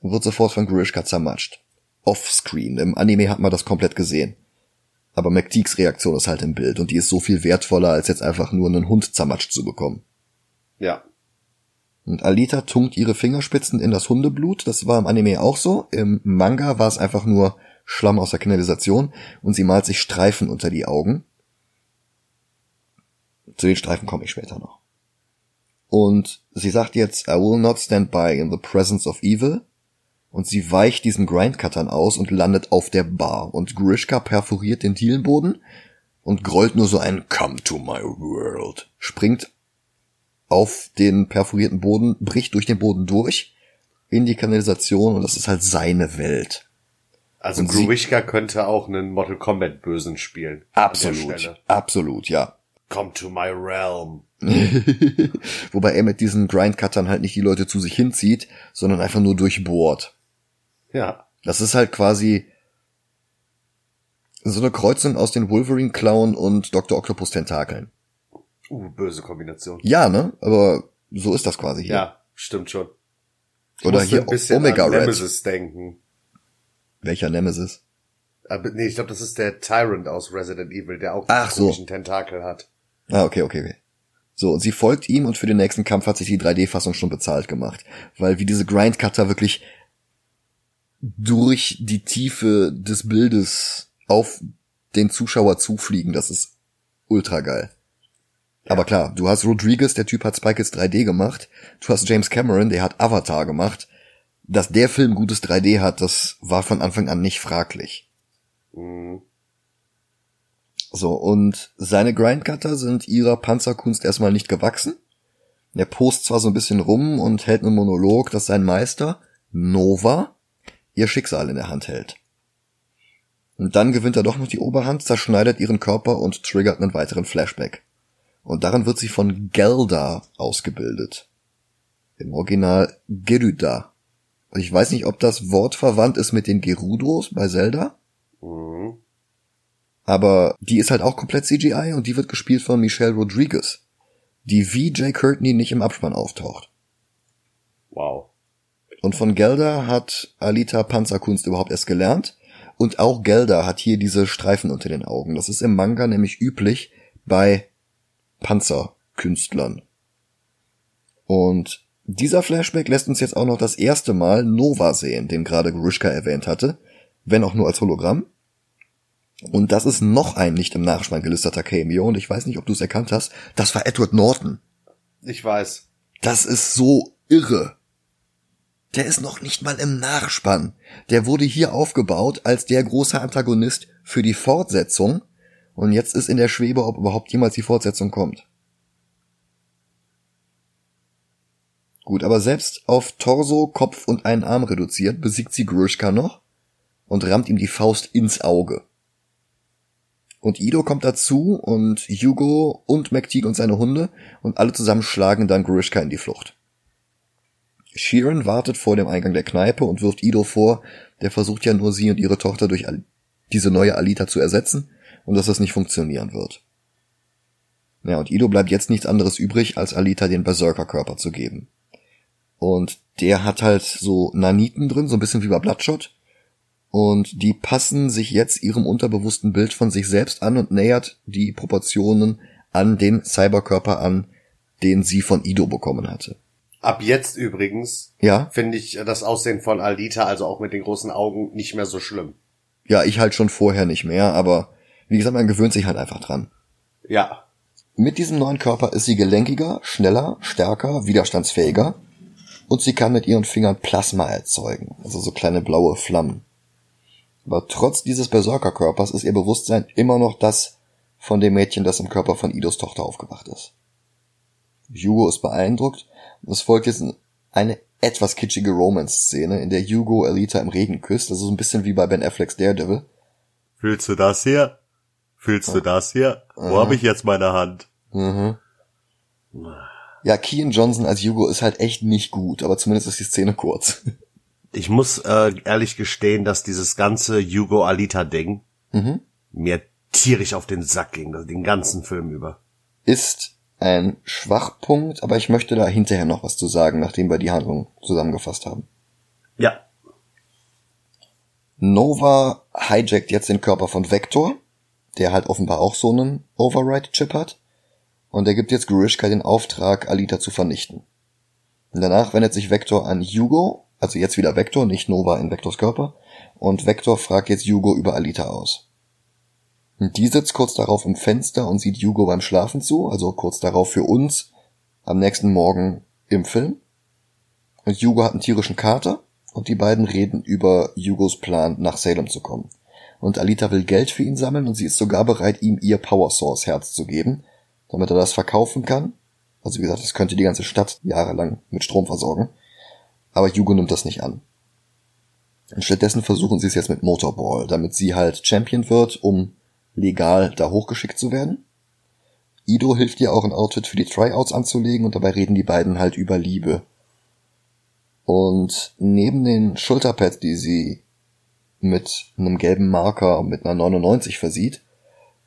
Speaker 1: und wird sofort von Grishka zermatscht. Offscreen, im Anime hat man das komplett gesehen. Aber McTeagues Reaktion ist halt im Bild und die ist so viel wertvoller, als jetzt einfach nur einen Hund zermatscht zu bekommen.
Speaker 2: Ja.
Speaker 1: Und Alita tunkt ihre Fingerspitzen in das Hundeblut, das war im Anime auch so. Im Manga war es einfach nur Schlamm aus der Kanalisation und sie malt sich Streifen unter die Augen. Zu den Streifen komme ich später noch. Und sie sagt jetzt, I will not stand by in the presence of evil. Und sie weicht diesen Grindcuttern aus und landet auf der Bar. Und Grishka perforiert den Dielenboden und grollt nur so ein Come to my world. Springt auf den perforierten Boden, bricht durch den Boden durch in die Kanalisation und das ist halt seine Welt.
Speaker 2: Also Gruishka könnte auch einen Mortal Kombat Bösen spielen.
Speaker 1: Absolut. Absolut, ja.
Speaker 2: Come to my realm. <laughs>
Speaker 1: Wobei er mit diesen Grindcuttern halt nicht die Leute zu sich hinzieht, sondern einfach nur durchbohrt.
Speaker 2: Ja.
Speaker 1: Das ist halt quasi so eine Kreuzung aus den Wolverine Clown und Dr. Octopus Tentakeln.
Speaker 2: Uh, böse Kombination.
Speaker 1: Ja, ne? Aber so ist das quasi hier.
Speaker 2: Ja, stimmt schon.
Speaker 1: Ich Oder hier Omega Red.
Speaker 2: Nemesis denken.
Speaker 1: Welcher Nemesis?
Speaker 2: Aber, nee, ich glaube, das ist der Tyrant aus Resident Evil, der auch
Speaker 1: Ach, so.
Speaker 2: Tentakel hat.
Speaker 1: Ah, okay, okay, okay. So, und sie folgt ihm und für den nächsten Kampf hat sich die 3D-Fassung schon bezahlt gemacht. Weil wie diese Grindcutter wirklich durch die Tiefe des Bildes auf den Zuschauer zufliegen, das ist ultra geil. Ja. Aber klar, du hast Rodriguez, der Typ hat Spike 3D gemacht. Du hast James Cameron, der hat Avatar gemacht dass der Film gutes 3D hat, das war von Anfang an nicht fraglich. Mhm. So, und seine Grindcutter sind ihrer Panzerkunst erstmal nicht gewachsen. Der post zwar so ein bisschen rum und hält einen Monolog, dass sein Meister, Nova, ihr Schicksal in der Hand hält. Und dann gewinnt er doch noch die Oberhand, zerschneidet ihren Körper und triggert einen weiteren Flashback. Und darin wird sie von Gelda ausgebildet. Im Original Geruda. Und ich weiß nicht, ob das Wort verwandt ist mit den Gerudos bei Zelda. Mhm. Aber die ist halt auch komplett CGI und die wird gespielt von Michelle Rodriguez, die wie Jay Courtney nicht im Abspann auftaucht.
Speaker 2: Wow.
Speaker 1: Und von Gelda hat Alita Panzerkunst überhaupt erst gelernt. Und auch Gelda hat hier diese Streifen unter den Augen. Das ist im Manga nämlich üblich bei Panzerkünstlern. Und dieser Flashback lässt uns jetzt auch noch das erste Mal Nova sehen, den gerade Grishka erwähnt hatte, wenn auch nur als Hologramm. Und das ist noch ein nicht im Nachspann gelisteter Cameo und ich weiß nicht, ob du es erkannt hast. Das war Edward Norton.
Speaker 2: Ich weiß.
Speaker 1: Das ist so irre. Der ist noch nicht mal im Nachspann. Der wurde hier aufgebaut als der große Antagonist für die Fortsetzung und jetzt ist in der Schwebe, ob überhaupt jemals die Fortsetzung kommt. Gut, aber selbst auf Torso, Kopf und einen Arm reduziert, besiegt sie Grushka noch und rammt ihm die Faust ins Auge. Und Ido kommt dazu und Hugo und McTeague und seine Hunde und alle zusammen schlagen dann Grishka in die Flucht. Sheeran wartet vor dem Eingang der Kneipe und wirft Ido vor, der versucht ja nur sie und ihre Tochter durch diese neue Alita zu ersetzen und dass das nicht funktionieren wird. Ja, und Ido bleibt jetzt nichts anderes übrig, als Alita den Berserker-Körper zu geben. Und der hat halt so Naniten drin, so ein bisschen wie bei Bloodshot und die passen sich jetzt ihrem unterbewussten Bild von sich selbst an und nähert die Proportionen an den Cyberkörper an, den sie von Ido bekommen hatte.
Speaker 2: Ab jetzt übrigens
Speaker 1: ja?
Speaker 2: finde ich das Aussehen von Aldita, also auch mit den großen Augen, nicht mehr so schlimm.
Speaker 1: Ja, ich halt schon vorher nicht mehr, aber wie gesagt, man gewöhnt sich halt einfach dran.
Speaker 2: Ja.
Speaker 1: Mit diesem neuen Körper ist sie gelenkiger, schneller, stärker, widerstandsfähiger und sie kann mit ihren Fingern Plasma erzeugen, also so kleine blaue Flammen. Aber trotz dieses Berserkerkörpers ist ihr Bewusstsein immer noch das von dem Mädchen, das im Körper von Idos Tochter aufgewacht ist. Hugo ist beeindruckt und es folgt jetzt eine etwas kitschige Romance-Szene, in der Hugo Alita im Regen küsst, also so ein bisschen wie bei Ben Afflecks Daredevil.
Speaker 2: Fühlst du das hier? Fühlst du das hier? Wo habe ich jetzt meine Hand?
Speaker 1: Mhm. Ja, Kian Johnson als Hugo ist halt echt nicht gut, aber zumindest ist die Szene kurz.
Speaker 2: Ich muss äh, ehrlich gestehen, dass dieses ganze Hugo Alita Ding mhm. mir tierisch auf den Sack ging, also den ganzen Film über.
Speaker 1: Ist ein Schwachpunkt, aber ich möchte da hinterher noch was zu sagen, nachdem wir die Handlung zusammengefasst haben.
Speaker 2: Ja.
Speaker 1: Nova hijackt jetzt den Körper von Vector, der halt offenbar auch so einen Override-Chip hat, und er gibt jetzt Grishka den Auftrag, Alita zu vernichten. Und danach wendet sich Vector an Hugo also jetzt wieder Vector, nicht Nova in Vectors Körper. Und Vector fragt jetzt Hugo über Alita aus. Und die sitzt kurz darauf im Fenster und sieht Hugo beim Schlafen zu, also kurz darauf für uns am nächsten Morgen im Film. Und Hugo hat einen tierischen Kater und die beiden reden über Hugos Plan, nach Salem zu kommen. Und Alita will Geld für ihn sammeln und sie ist sogar bereit, ihm ihr Power Source Herz zu geben, damit er das verkaufen kann. Also wie gesagt, das könnte die ganze Stadt jahrelang mit Strom versorgen. Aber Hugo nimmt das nicht an. Und stattdessen versuchen sie es jetzt mit Motorball, damit sie halt Champion wird, um legal da hochgeschickt zu werden. Ido hilft ihr auch ein Outfit für die Tryouts anzulegen und dabei reden die beiden halt über Liebe. Und neben den Schulterpads, die sie mit einem gelben Marker mit einer 99 versieht,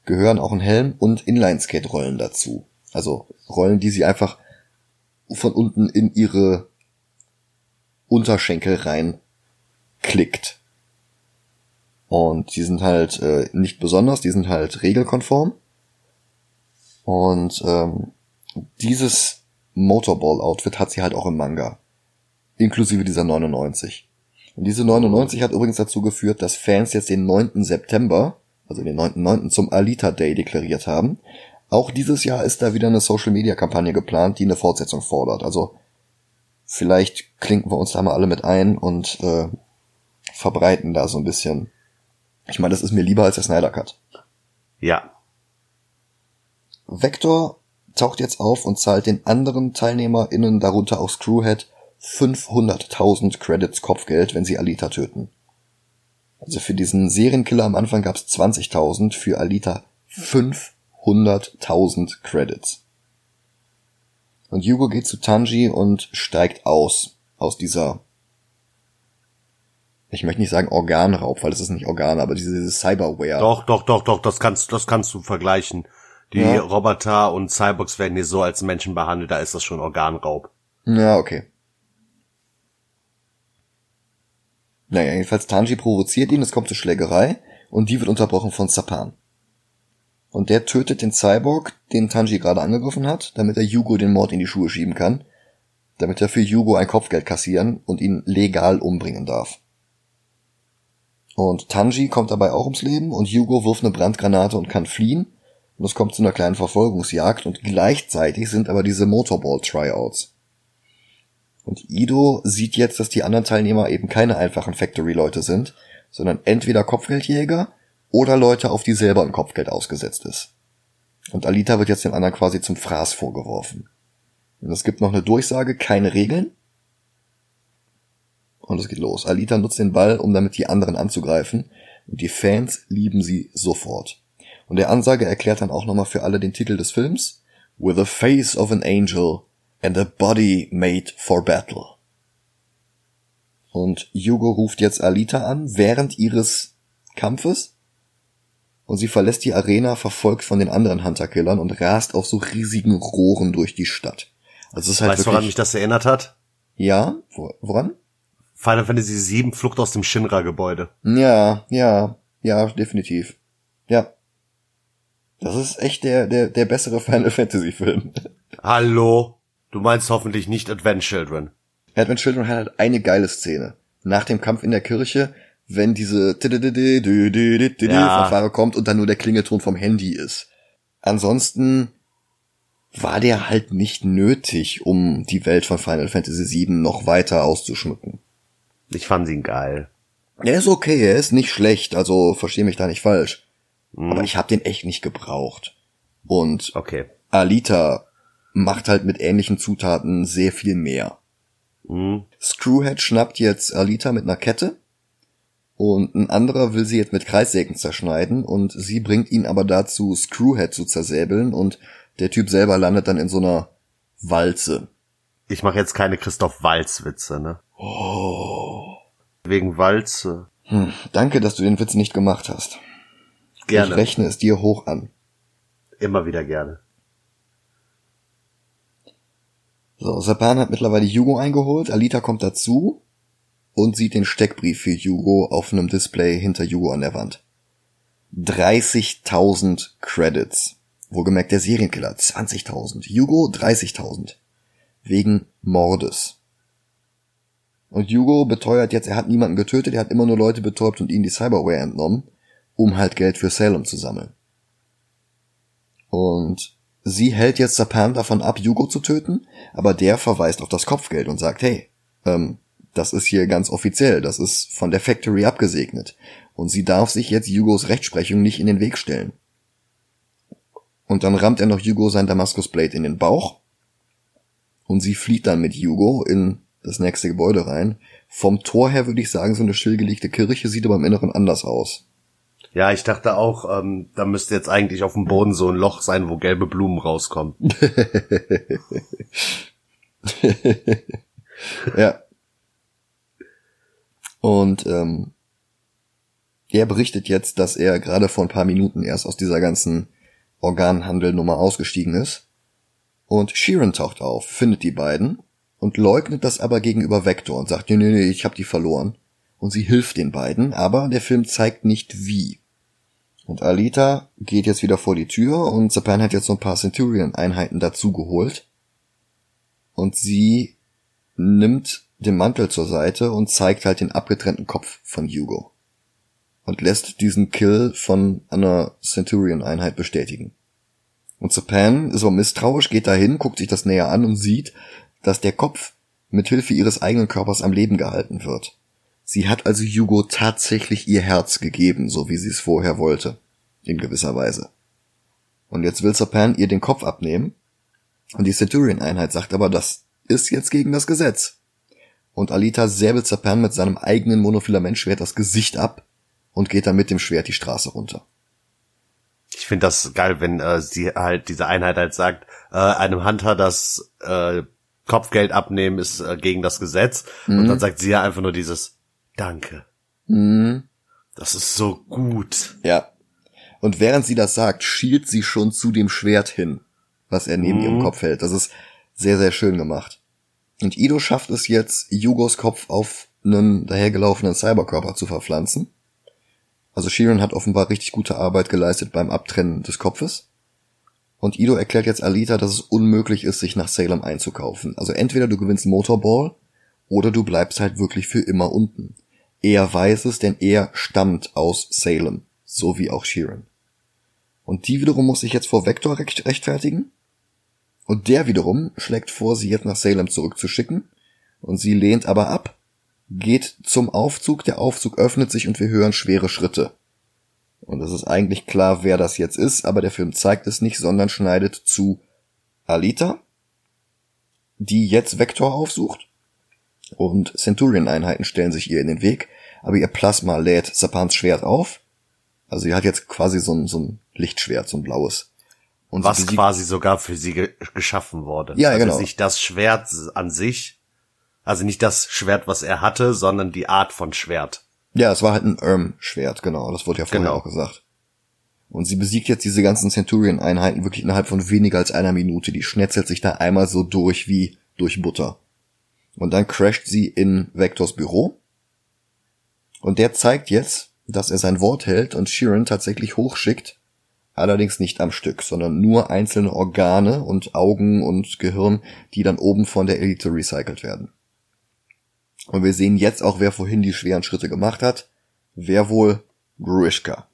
Speaker 1: gehören auch ein Helm und Inlineskate-Rollen dazu. Also Rollen, die sie einfach von unten in ihre Unterschenkel rein klickt. Und die sind halt äh, nicht besonders, die sind halt regelkonform. Und ähm, dieses Motorball-Outfit hat sie halt auch im Manga. Inklusive dieser 99. Und diese 99 hat übrigens dazu geführt, dass Fans jetzt den 9. September, also den 9.9. zum Alita Day deklariert haben. Auch dieses Jahr ist da wieder eine Social-Media-Kampagne geplant, die eine Fortsetzung fordert. Also Vielleicht klinken wir uns da mal alle mit ein und äh, verbreiten da so ein bisschen. Ich meine, das ist mir lieber als der Snyder Cut.
Speaker 2: Ja.
Speaker 1: Vector taucht jetzt auf und zahlt den anderen TeilnehmerInnen, darunter auch Screwhead, 500.000 Credits Kopfgeld, wenn sie Alita töten. Also für diesen Serienkiller am Anfang gab's 20.000, für Alita 500.000 Credits. Und Hugo geht zu Tanji und steigt aus, aus dieser, ich möchte nicht sagen Organraub, weil es ist nicht Organ, aber diese, diese Cyberware.
Speaker 2: Doch, doch, doch, doch, das kannst, das kannst du vergleichen. Die
Speaker 1: Ja.
Speaker 2: Roboter und Cyborgs werden hier so als Menschen behandelt, da ist das schon Organraub.
Speaker 1: Ja, okay. Naja, jedenfalls Tanji provoziert ihn, es kommt zur Schlägerei und die wird unterbrochen von Zapan. Und der tötet den Cyborg, den Tanji gerade angegriffen hat, damit er Yugo den Mord in die Schuhe schieben kann, damit er für Yugo ein Kopfgeld kassieren und ihn legal umbringen darf. Und Tanji kommt dabei auch ums Leben und Yugo wirft eine Brandgranate und kann fliehen. Und es kommt zu einer kleinen Verfolgungsjagd und gleichzeitig sind aber diese Motorball-Tryouts. Und Ido sieht jetzt, dass die anderen Teilnehmer eben keine einfachen Factory-Leute sind, sondern entweder Kopfgeldjäger oder Leute, auf die selber ein Kopfgeld ausgesetzt ist. Und Alita wird jetzt den anderen quasi zum Fraß vorgeworfen. Und es gibt noch eine Durchsage, keine Regeln. Und es geht los. Alita nutzt den Ball, um damit die anderen anzugreifen. Und die Fans lieben sie sofort. Und der Ansage erklärt dann auch nochmal für alle den Titel des Films. With the face of an angel and a body made for battle. Und Hugo ruft jetzt Alita an während ihres Kampfes. Und sie verlässt die Arena, verfolgt von den anderen Hunter-Killern und rast auf so riesigen Rohren durch die Stadt. Also es ist halt
Speaker 2: weißt du, woran mich das erinnert hat?
Speaker 1: ja, wo- woran?
Speaker 2: Final Fantasy VII Flucht aus dem Shinra-Gebäude.
Speaker 1: Ja, ja, ja, definitiv. Ja. Das ist echt der, der, der bessere <laughs> Final Fantasy Film.
Speaker 2: Hallo? Du meinst hoffentlich nicht Advent Children.
Speaker 1: Advent Children hat halt eine geile Szene. Nach dem Kampf in der Kirche, wenn diese. Fanfare kommt und dann nur der Klingelton vom Handy ist. Ansonsten war der halt nicht nötig, um die Welt von Final Fantasy VII noch weiter auszuschmücken.
Speaker 2: Ich fand ihn geil.
Speaker 1: Er ist okay, er ist nicht schlecht, also versteh mich da nicht falsch.
Speaker 2: Hm,
Speaker 1: Aber ich habe den echt nicht gebraucht. Und
Speaker 2: Okay.
Speaker 1: Alita macht halt mit ähnlichen Zutaten sehr viel mehr.
Speaker 2: Hm.
Speaker 1: Screwhead schnappt jetzt Alita mit einer Kette und ein anderer will sie jetzt mit Kreissägen zerschneiden und sie bringt ihn aber dazu, Screwhead zu zersäbeln und der Typ selber landet dann in so einer Walze.
Speaker 2: Ich mache jetzt keine Christoph Walz-Witze, ne? Wegen Walze.
Speaker 1: Hm, danke, dass du den Witz nicht gemacht hast. Ich
Speaker 2: Gerne.
Speaker 1: rechne es dir hoch an.
Speaker 2: Immer wieder gerne.
Speaker 1: So, Sapan hat mittlerweile Hugo eingeholt, Alita kommt dazu und sieht den Steckbrief für Hugo auf einem Display hinter Hugo an der Wand. 30.000 Credits. Wohlgemerkt der Serienkiller, 20.000. Hugo 30.000. Wegen Mordes. Und Hugo beteuert jetzt, er hat niemanden getötet, er hat immer nur Leute betäubt und ihnen die Cyberware entnommen, um halt Geld für Salem zu sammeln. Und sie hält jetzt Sapan davon ab, Hugo zu töten, aber der verweist auf das Kopfgeld und sagt, hey, ähm, das ist hier ganz offiziell, das ist von der Factory abgesegnet. Und sie darf sich jetzt Hugos Rechtsprechung nicht in den Weg stellen. Und dann rammt er noch Hugo sein Damaskus Blade in den Bauch. Und sie flieht dann mit Hugo in das nächste Gebäude rein. Vom Tor her würde ich sagen, so eine stillgelegte Kirche sieht aber im Inneren anders aus.
Speaker 2: Ja, ich dachte auch, ähm, da müsste jetzt eigentlich auf dem Boden so ein Loch sein, wo gelbe Blumen rauskommen. <laughs>
Speaker 1: Ja. Und ähm, er berichtet jetzt, dass er gerade vor ein paar Minuten erst aus dieser ganzen Organhandelnummer ausgestiegen ist. Und Sheeran taucht auf, findet die beiden und leugnet das aber gegenüber Vector und sagt, nee, nee, nee, ich hab die verloren. Und sie hilft den beiden, aber der Film zeigt nicht wie. Und Alita geht jetzt wieder vor die Tür und Zapan hat jetzt so ein paar Centurion-Einheiten dazugeholt. Und sie nimmt den Mantel zur Seite und zeigt halt den abgetrennten Kopf von Hugo. Und lässt diesen Kill von einer Centurion-Einheit bestätigen. Und Zapan ist aber misstrauisch, geht dahin, guckt sich das näher an und sieht, dass der Kopf mit Hilfe ihres eigenen Körpers am Leben gehalten wird. Sie hat also Hugo tatsächlich ihr Herz gegeben, so wie sie es vorher wollte. In gewisser Weise. Und jetzt will Zapan ihr den Kopf abnehmen Und die Centurion-Einheit sagt aber, das ist jetzt gegen das Gesetz. Und Alita säbelt Zapan mit seinem eigenen Monofilamentschwert das Gesicht ab und geht dann mit dem Schwert die Straße runter.
Speaker 2: Ich finde das geil, wenn äh, sie halt diese Einheit halt sagt, äh, einem Hunter das äh, Kopfgeld abnehmen ist äh, gegen das Gesetz. Mhm. Und dann sagt sie ja einfach nur dieses Danke. Mhm. Das ist so gut.
Speaker 1: Ja. Und während sie das sagt, schielt sie schon zu dem Schwert hin, was er neben mhm. ihrem Kopf hält. Das ist sehr, sehr schön gemacht. Und Ido schafft es jetzt, Jugos Kopf auf einen dahergelaufenen Cyberkörper zu verpflanzen. Also Shirin hat offenbar richtig gute Arbeit geleistet beim Abtrennen des Kopfes. Und Ido erklärt jetzt Alita, dass es unmöglich ist, sich nach Salem einzukaufen. Also entweder du gewinnst Motorball oder du bleibst halt wirklich für immer unten. Er weiß es, denn er stammt aus Salem, so wie auch Sheeran. Und die wiederum muss sich jetzt vor Vector recht rechtfertigen. Und der wiederum schlägt vor, sie jetzt nach Salem zurückzuschicken. Und sie lehnt aber ab, geht zum Aufzug, der Aufzug öffnet sich und wir hören schwere Schritte. Und es ist eigentlich klar, wer das jetzt ist, aber der Film zeigt es nicht, sondern schneidet zu Alita, die jetzt Vector aufsucht. Und Centurion-Einheiten stellen sich ihr in den Weg, aber ihr Plasma lädt Sapans Schwert auf. Also sie hat jetzt quasi so ein, so ein Lichtschwert, so ein blaues.
Speaker 2: Und Was quasi sogar für sie ge geschaffen wurde.
Speaker 1: Ja, also genau.
Speaker 2: Nicht das Schwert an sich, also nicht das Schwert, was er hatte, sondern die Art von Schwert.
Speaker 1: Ja, es war halt ein Erm-Schwert, genau. Das wurde ja vorher genau. auch gesagt. Und sie besiegt jetzt diese ganzen Centurion-Einheiten wirklich innerhalb von weniger als einer Minute. Die schnetzelt sich da einmal so durch wie durch Butter. Und dann crasht sie in Vectors Büro. Und der zeigt jetzt, dass er sein Wort hält und Sheeran tatsächlich hochschickt. Allerdings nicht am Stück, sondern nur einzelne Organe und Augen und Gehirn, die dann oben von der Elite recycelt werden. Und wir sehen jetzt auch, wer vorhin die schweren Schritte gemacht hat. Wer wohl? Grishka.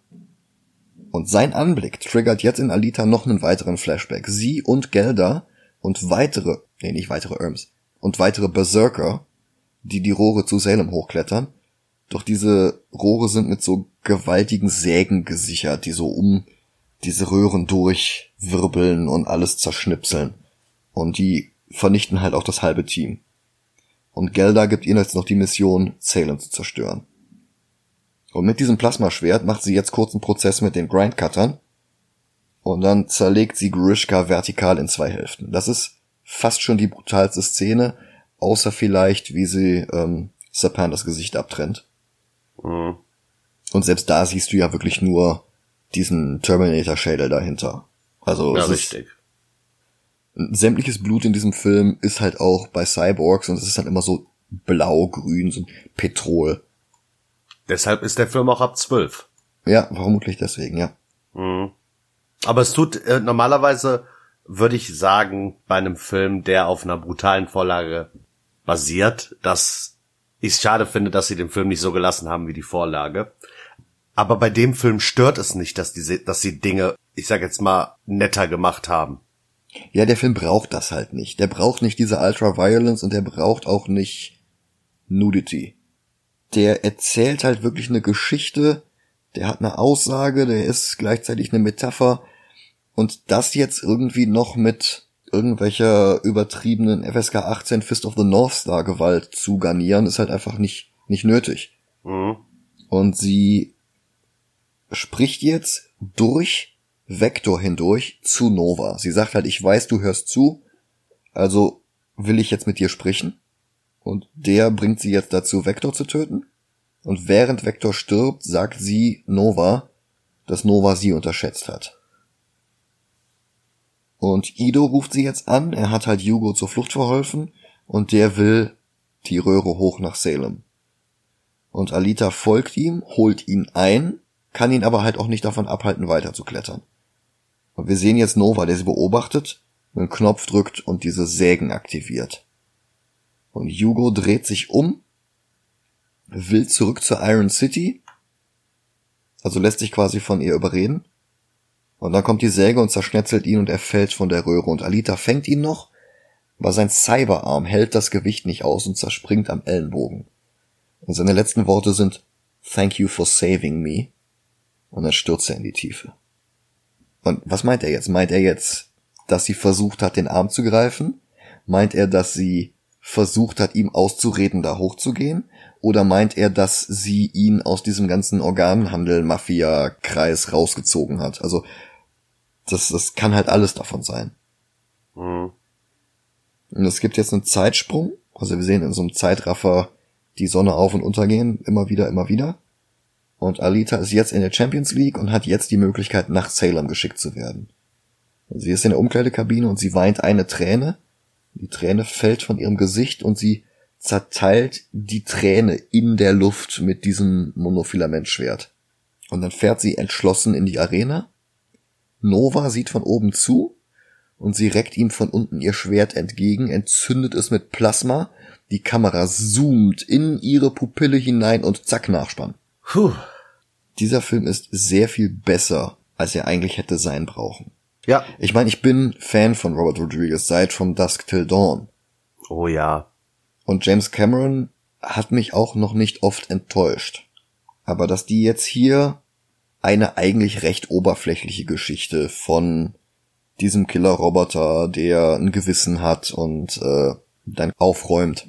Speaker 1: Und sein Anblick triggert jetzt in Alita noch einen weiteren Flashback. Sie und Gelda und weitere, nee, nicht weitere Irms, und weitere Berserker, die die Rohre zu Salem hochklettern. Doch diese Rohre sind mit so gewaltigen Sägen gesichert, die so um diese Röhren durchwirbeln und alles zerschnipseln. Und die vernichten halt auch das halbe Team. Und Gelda gibt ihnen jetzt noch die Mission, Salem zu zerstören. Und mit diesem Plasmaschwert macht sie jetzt kurzen Prozess mit den Grindcuttern. Und dann zerlegt sie Grishka vertikal in zwei Hälften. Das ist fast schon die brutalste Szene, außer vielleicht, wie sie ähm, Sapan das Gesicht abtrennt. Mhm. Und selbst da siehst du ja wirklich nur diesen Terminator-Schädel dahinter. Also
Speaker 2: ja, richtig
Speaker 1: sämtliches Blut in diesem Film ist halt auch bei Cyborgs und es ist dann immer so blau-grün, so Petrol.
Speaker 2: Deshalb ist der Film auch ab zwölf.
Speaker 1: Ja, vermutlich deswegen, ja.
Speaker 2: Mhm. Aber es tut äh, normalerweise, würde ich sagen, bei einem Film, der auf einer brutalen Vorlage basiert, dass ich schade finde, dass sie den Film nicht so gelassen haben wie die Vorlage. Aber bei dem Film stört es nicht, dass die, dass sie Dinge, ich sag jetzt mal, netter gemacht haben.
Speaker 1: Ja, der Film braucht das halt nicht. Der braucht nicht diese Ultra-Violence und der braucht auch nicht Nudity. Der erzählt halt wirklich eine Geschichte, der hat eine Aussage, der ist gleichzeitig eine Metapher und das jetzt irgendwie noch mit irgendwelcher übertriebenen FSK 18 Fist of the North Star Gewalt zu garnieren, ist halt einfach nicht, nicht nötig. Mhm. Und sie spricht jetzt durch Vector hindurch zu Nova. Sie sagt halt, ich weiß, du hörst zu, also will ich jetzt mit dir sprechen. Und der bringt sie jetzt dazu, Vector zu töten. Und während Vector stirbt, sagt sie Nova, dass Nova sie unterschätzt hat. Und Ido ruft sie jetzt an, er hat halt Hugo zur Flucht verholfen und der will die Röhre hoch nach Salem. Und Alita folgt ihm, holt ihn ein, kann ihn aber halt auch nicht davon abhalten, weiter zu klettern. Und wir sehen jetzt Nova, der sie beobachtet, einen Knopf drückt und diese Sägen aktiviert. Und Hugo dreht sich um, will zurück zur Iron City, also lässt sich quasi von ihr überreden. Und dann kommt die Säge und zerschnetzelt ihn und er fällt von der Röhre. Und Alita fängt ihn noch, aber sein Cyberarm hält das Gewicht nicht aus und zerspringt am Ellenbogen. Und seine letzten Worte sind Thank you for saving me. Und dann stürzt er in die Tiefe. Und was meint er jetzt? Meint er jetzt dass sie versucht hat, den Arm zu greifen? Meint er, dass sie versucht hat, ihm auszureden, da hochzugehen? Oder meint er, dass sie ihn aus diesem ganzen Organhandel-Mafia-Kreis rausgezogen hat? Also, das, das kann halt alles davon sein. Mhm. Und es gibt jetzt einen Zeitsprung. Also wir sehen in so einem Zeitraffer die Sonne auf und untergehen, immer wieder, immer wieder. Und Alita ist jetzt in der Champions League und hat jetzt die Möglichkeit, nach Salem geschickt zu werden. Sie ist in der Umkleidekabine und sie weint eine Träne. Die Träne fällt von ihrem Gesicht und sie zerteilt die Träne in der Luft mit diesem Monofilamentschwert. Und dann fährt sie entschlossen in die Arena. Nova sieht von oben zu und sie reckt ihm von unten ihr Schwert entgegen, entzündet es mit Plasma, die Kamera zoomt in ihre Pupille hinein und zack, Nachspann. Puh. Dieser Film ist sehr viel besser, als er eigentlich hätte sein brauchen.
Speaker 2: Ja.
Speaker 1: Ich meine, ich bin Fan von Robert Rodriguez seit From Dusk Till Dawn.
Speaker 2: Oh ja.
Speaker 1: Und James Cameron hat mich auch noch nicht oft enttäuscht. Aber dass die jetzt hier eine eigentlich recht oberflächliche Geschichte von diesem Killer-Roboter, der ein Gewissen hat und äh, dann aufräumt,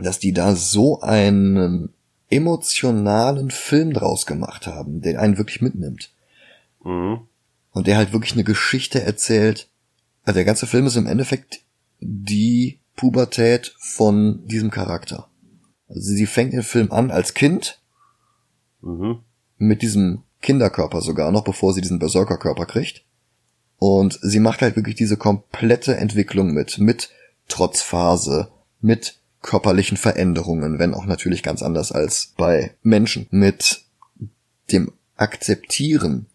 Speaker 1: dass die da so einen emotionalen Film draus gemacht haben, der einen wirklich mitnimmt. Mhm. Und der halt wirklich eine Geschichte erzählt. Also der ganze Film ist im Endeffekt die Pubertät von diesem Charakter. Also sie fängt den Film an als Kind, mhm. Mit diesem Kinderkörper sogar noch, bevor sie diesen Berserkerkörper kriegt. Und sie macht halt wirklich diese komplette Entwicklung mit, mit Trotzphase, mit körperlichen Veränderungen, wenn auch natürlich ganz anders als bei Menschen, mit dem Akzeptieren,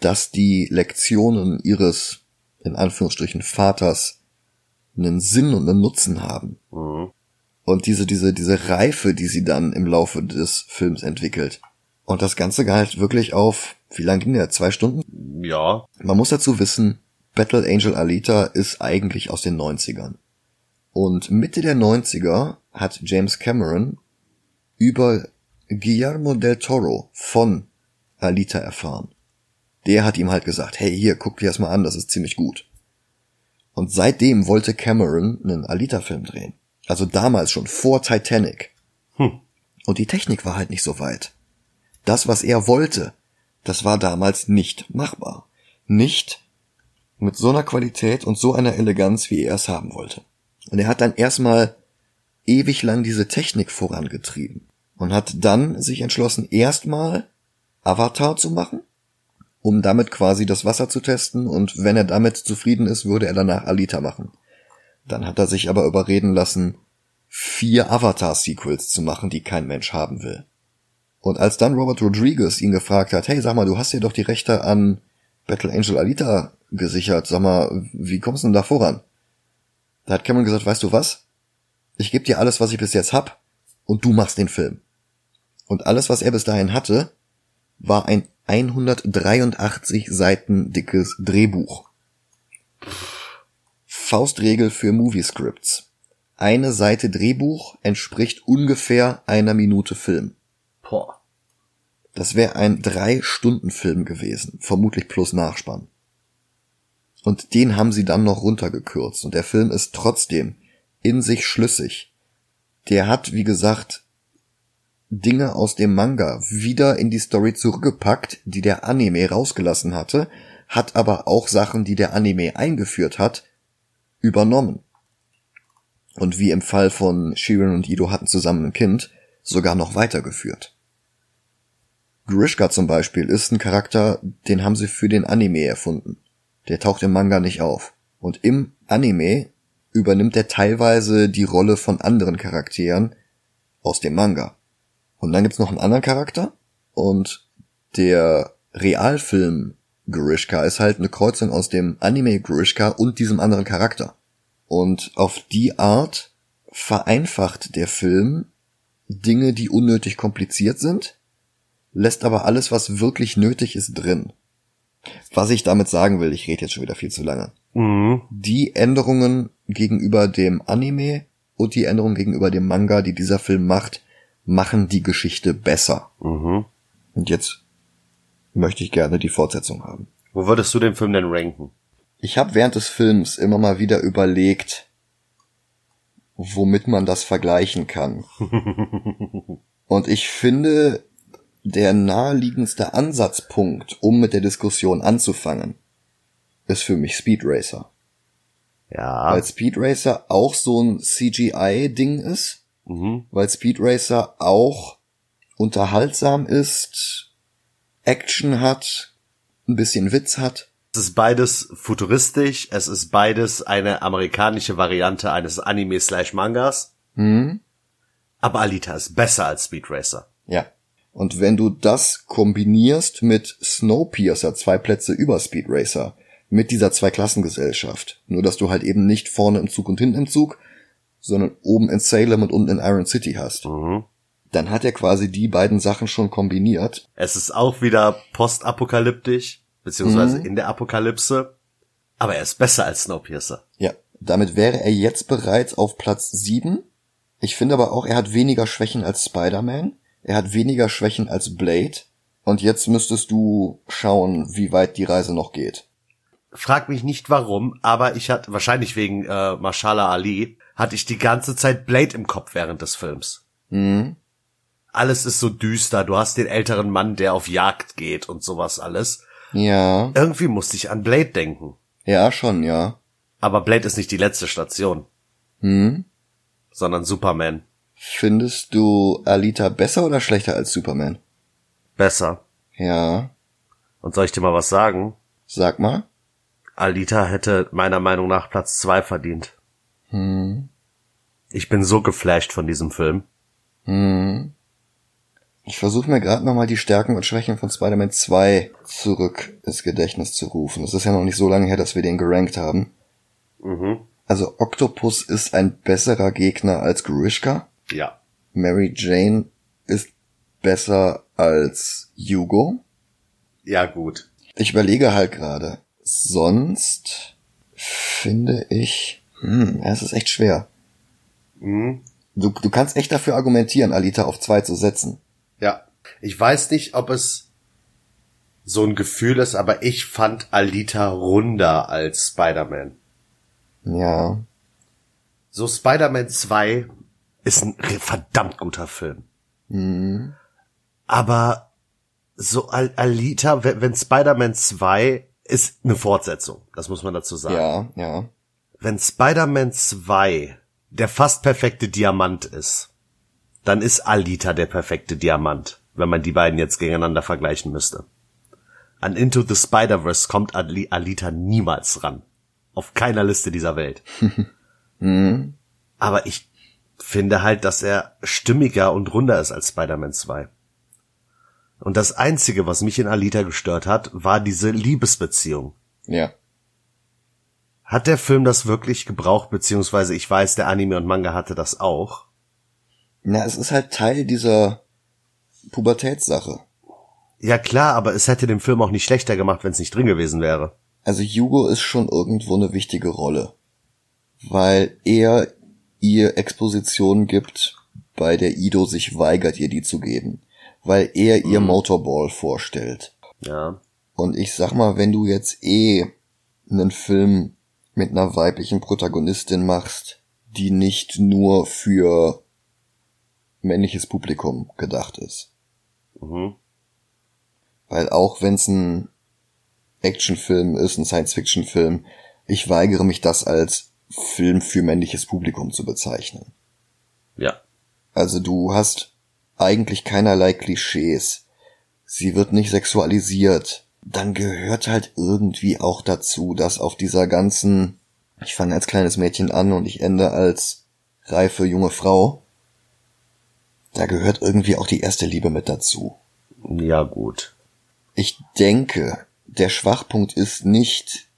Speaker 1: dass die Lektionen ihres, in Anführungsstrichen, Vaters einen Sinn und einen Nutzen haben. Mhm. Und diese, diese, diese Reife, die sie dann im Laufe des Films entwickelt. Und das Ganze halt wirklich auf, wie lang ging der? Zwei Stunden?
Speaker 2: Ja.
Speaker 1: Man muss dazu wissen, Battle Angel Alita ist eigentlich aus den 90ern. Und Mitte der 90er hat James Cameron über Guillermo del Toro von Alita erfahren. Der hat ihm halt gesagt, hey, hier, guck dir das mal an, das ist ziemlich gut. Und seitdem wollte Cameron einen Alita-Film drehen. Also damals schon, vor Titanic. Hm. Und die Technik war halt nicht so weit. Das, was er wollte, das war damals nicht machbar. Nicht mit so einer Qualität und so einer Eleganz, wie er es haben wollte. Und er hat dann erstmal ewig lang diese Technik vorangetrieben und hat dann sich entschlossen, erstmal Avatar zu machen, um damit quasi das Wasser zu testen und wenn er damit zufrieden ist, würde er danach Alita machen. Dann hat er sich aber überreden lassen, vier Avatar-Sequels zu machen, die kein Mensch haben will. Und als dann Robert Rodriguez ihn gefragt hat, hey, sag mal, du hast dir doch die Rechte an Battle Angel Alita gesichert, sag mal, wie kommst du denn da voran? Da hat Cameron gesagt, weißt du was? Ich gebe dir alles, was ich bis jetzt hab, und du machst den Film. Und alles, was er bis dahin hatte, war ein 183 Seiten dickes Drehbuch. Faustregel für Moviescripts. Eine Seite Drehbuch entspricht ungefähr einer Minute Film. Das wäre ein Drei-Stunden-Film gewesen, vermutlich plus Nachspann. Und den haben sie dann noch runtergekürzt. Und der Film ist trotzdem in sich schlüssig. Der hat, wie gesagt, Dinge aus dem Manga wieder in die Story zurückgepackt, die der Anime rausgelassen hatte, hat aber auch Sachen, die der Anime eingeführt hat, übernommen. Und wie im Fall von Shirin und Ido hatten zusammen ein Kind, sogar noch weitergeführt. Grishka zum Beispiel ist ein Charakter, den haben sie für den Anime erfunden. Der taucht im Manga nicht auf. Und im Anime übernimmt er teilweise die Rolle von anderen Charakteren aus dem Manga. Und dann gibt's noch einen anderen Charakter und der Realfilm Grishka ist halt eine Kreuzung aus dem Anime Grishka und diesem anderen Charakter. Und auf die Art vereinfacht der Film Dinge, die unnötig kompliziert sind, lässt aber alles, was wirklich nötig ist, drin. Was ich damit sagen will, ich rede jetzt schon wieder viel zu lange. Mhm. Die Änderungen gegenüber dem Anime und die Änderungen gegenüber dem Manga, die dieser Film macht, machen die Geschichte besser. Mhm. Und jetzt möchte ich gerne die Fortsetzung haben.
Speaker 2: Wo würdest du den Film denn ranken?
Speaker 1: Ich habe während des Films immer mal wieder überlegt, womit man das vergleichen kann. <laughs> Und ich finde, der naheliegendste Ansatzpunkt, um mit der Diskussion anzufangen, ist für mich Speed Racer.
Speaker 2: Ja.
Speaker 1: Weil Speed Racer auch so ein CGI-Ding ist,
Speaker 2: Mhm.
Speaker 1: weil Speed Racer auch unterhaltsam ist, Action hat, ein bisschen Witz hat.
Speaker 2: Es ist beides futuristisch, es ist beides eine amerikanische Variante eines Anime slash Mangas.
Speaker 1: Hm?
Speaker 2: Aber Alita ist besser als Speed Racer.
Speaker 1: Ja. Und wenn du das kombinierst mit Snowpiercer, zwei Plätze über Speed Racer, mit dieser Zweiklassengesellschaft, nur dass du halt eben nicht vorne im Zug und hinten im Zug, sondern oben in Salem und unten in Iron City hast,
Speaker 2: Mhm.
Speaker 1: dann hat er quasi die beiden Sachen schon kombiniert.
Speaker 2: Es ist auch wieder postapokalyptisch, beziehungsweise
Speaker 1: Mhm.
Speaker 2: in der Apokalypse. Aber er ist besser als Snowpiercer.
Speaker 1: Ja. Damit wäre er jetzt bereits auf Platz sieben. Ich finde aber auch, er hat weniger Schwächen als Spider-Man. Er hat weniger Schwächen als Blade. Und jetzt müsstest du schauen, wie weit die Reise noch geht.
Speaker 2: Frag mich nicht warum, aber ich hatte, wahrscheinlich wegen äh, Marshala Ali, hatte ich die ganze Zeit Blade im Kopf während des Films.
Speaker 1: Mhm.
Speaker 2: Alles ist so düster, du hast den älteren Mann, der auf Jagd geht und sowas alles.
Speaker 1: Ja.
Speaker 2: Irgendwie musste ich an Blade denken.
Speaker 1: Ja, schon, ja.
Speaker 2: Aber Blade ist nicht die letzte Station,
Speaker 1: Hm?
Speaker 2: sondern Superman.
Speaker 1: Findest du Alita besser oder schlechter als Superman?
Speaker 2: Besser.
Speaker 1: Ja.
Speaker 2: Und soll ich dir mal was sagen?
Speaker 1: Sag mal.
Speaker 2: Alita hätte meiner Meinung nach Platz zwei verdient.
Speaker 1: Hm.
Speaker 2: Ich bin so geflasht von diesem Film.
Speaker 1: Hm. Ich versuche mir gerade nochmal die Stärken und Schwächen von Spider-Man 2 zurück ins Gedächtnis zu rufen. Es ist ja noch nicht so lange her, dass wir den gerankt haben.
Speaker 2: Mhm.
Speaker 1: Also Octopus ist ein besserer Gegner als Grishka.
Speaker 2: Ja.
Speaker 1: Mary Jane ist besser als Hugo.
Speaker 2: Ja, gut.
Speaker 1: Ich überlege halt gerade. Sonst finde ich, hm, es ist echt schwer.
Speaker 2: Mhm.
Speaker 1: Du, du kannst echt dafür argumentieren, Alita auf zwei zu setzen.
Speaker 2: Ja. Ich weiß nicht, ob es so ein Gefühl ist, aber ich fand Alita runder als Spider-Man.
Speaker 1: Ja.
Speaker 2: So Spider-Man 2 ist ein verdammt guter Film.
Speaker 1: Hm.
Speaker 2: Aber so Al Alita, wenn, wenn Spider-Man 2 ist eine Fortsetzung, das muss man dazu sagen.
Speaker 1: Ja, ja.
Speaker 2: Wenn Spider-Man 2 der fast perfekte Diamant ist, dann ist Alita der perfekte Diamant, wenn man die beiden jetzt gegeneinander vergleichen müsste. An Into the Spider-Verse kommt Ali Alita niemals ran. Auf keiner Liste dieser Welt. <laughs>
Speaker 1: Hm.
Speaker 2: Aber ich finde halt, dass er stimmiger und runder ist als Spider-Man 2. Und das Einzige, was mich in Alita gestört hat, war diese Liebesbeziehung.
Speaker 1: Ja.
Speaker 2: Hat der Film das wirklich gebraucht, beziehungsweise ich weiß, der Anime und Manga hatte das auch.
Speaker 1: Na, es ist halt Teil dieser Pubertätssache.
Speaker 2: Ja klar, aber es hätte dem Film auch nicht schlechter gemacht, wenn es nicht drin gewesen wäre.
Speaker 1: Also Hugo ist schon irgendwo eine wichtige Rolle. Weil er ihr Exposition gibt, bei der Ido sich weigert, ihr die zu geben. Weil er ihr Motorball vorstellt.
Speaker 2: Ja.
Speaker 1: Und ich sag mal, wenn du jetzt eh einen Film mit einer weiblichen Protagonistin machst, die nicht nur für männliches Publikum gedacht ist.
Speaker 2: Mhm.
Speaker 1: Weil auch wenn es ein Actionfilm ist, ein Science-Fiction-Film, ich weigere mich das als Film für männliches Publikum zu bezeichnen.
Speaker 2: Ja.
Speaker 1: Also du hast eigentlich keinerlei Klischees. Sie wird nicht sexualisiert. Dann gehört halt irgendwie auch dazu, dass auf dieser ganzen, ich fange als kleines Mädchen an und ich ende als reife junge Frau, da gehört irgendwie auch die erste Liebe mit dazu.
Speaker 2: Ja, gut.
Speaker 1: Ich denke, der Schwachpunkt ist nicht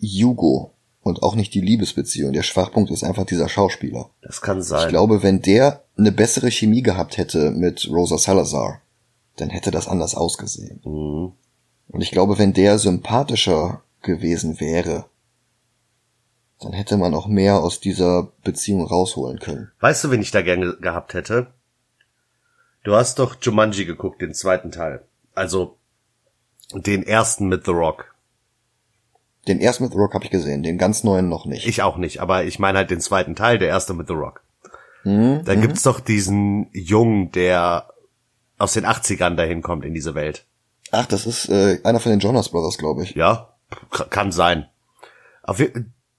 Speaker 1: Hugo und auch nicht die Liebesbeziehung. Der Schwachpunkt ist einfach dieser Schauspieler.
Speaker 2: Das kann sein.
Speaker 1: Ich glaube, wenn der eine bessere Chemie gehabt hätte mit Rosa Salazar, dann hätte das anders ausgesehen.
Speaker 2: Mhm.
Speaker 1: Und ich glaube, wenn der sympathischer gewesen wäre, dann hätte man auch mehr aus dieser Beziehung rausholen können.
Speaker 2: Weißt du, wen ich da gerne gehabt hätte? Du hast doch Jumanji geguckt, den zweiten Teil. Also den ersten mit The Rock.
Speaker 1: Den ersten mit The Rock habe ich gesehen, den ganz neuen noch nicht.
Speaker 2: Ich auch nicht, aber ich meine halt den zweiten Teil, der erste mit The Rock. Mhm. Da gibt's doch diesen Jungen, der aus den 80ern dahin kommt in diese Welt.
Speaker 1: Ach, das ist äh, einer von den Jonas Brothers, glaube ich.
Speaker 2: Ja, kann sein. Auf,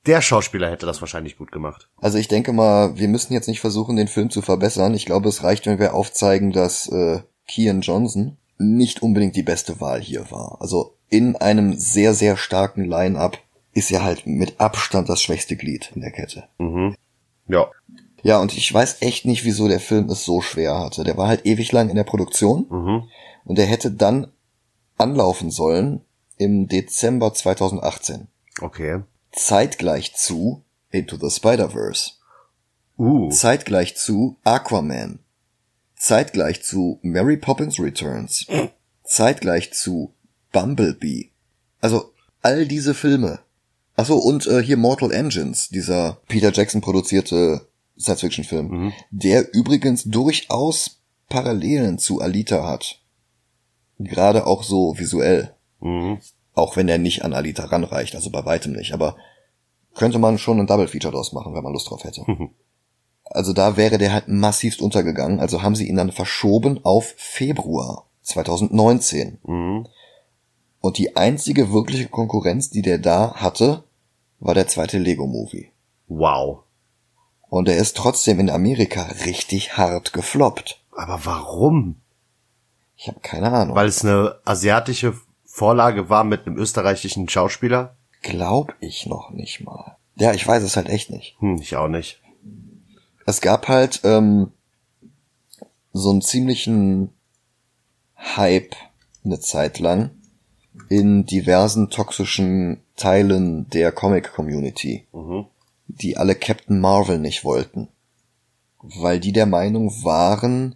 Speaker 2: der Schauspieler hätte das wahrscheinlich gut gemacht.
Speaker 1: Also ich denke mal, wir müssen jetzt nicht versuchen, den Film zu verbessern. Ich glaube, es reicht, wenn wir aufzeigen, dass äh, Kian Johnson nicht unbedingt die beste Wahl hier war. Also in einem sehr, sehr starken Line-up ist er halt mit Abstand das schwächste Glied in der Kette.
Speaker 2: Mhm. Ja.
Speaker 1: Ja, und ich weiß echt nicht, wieso der Film es so schwer hatte. Der war halt ewig lang in der Produktion
Speaker 2: mhm.
Speaker 1: und der hätte dann anlaufen sollen im Dezember 2018.
Speaker 2: Okay.
Speaker 1: Zeitgleich zu Into the Spider-Verse.
Speaker 2: Uh.
Speaker 1: Zeitgleich zu Aquaman. Zeitgleich zu Mary Poppins Returns. <clears throat> Zeitgleich zu Bumblebee. Also all diese Filme. Achso, und äh, hier Mortal Engines, dieser Peter Jackson produzierte Science-Fiction-Film,
Speaker 2: Mhm.
Speaker 1: der übrigens durchaus Parallelen zu Alita hat. Gerade auch so visuell.
Speaker 2: Mhm.
Speaker 1: Auch wenn er nicht an Alita ranreicht, also bei weitem nicht. Aber könnte man schon ein Double Feature draus machen, wenn man Lust drauf hätte.
Speaker 2: Mhm. <laughs>
Speaker 1: Also da wäre der halt massivst untergegangen. Also haben sie ihn dann verschoben auf Februar 2019.
Speaker 2: Mhm.
Speaker 1: Und die einzige wirkliche Konkurrenz, die der da hatte, war der zweite Lego-Movie.
Speaker 2: Wow.
Speaker 1: Und er ist trotzdem in Amerika richtig hart gefloppt.
Speaker 2: Aber warum?
Speaker 1: Ich habe keine Ahnung.
Speaker 2: Weil es eine asiatische Vorlage war mit einem österreichischen Schauspieler?
Speaker 1: Glaub ich noch nicht mal. Ja, ich weiß es halt echt nicht.
Speaker 2: Hm, ich auch nicht.
Speaker 1: Es gab halt ähm, so einen ziemlichen Hype eine Zeit lang in diversen toxischen Teilen der Comic-Community,
Speaker 2: Mhm.
Speaker 1: die alle Captain Marvel nicht wollten. Weil die der Meinung waren,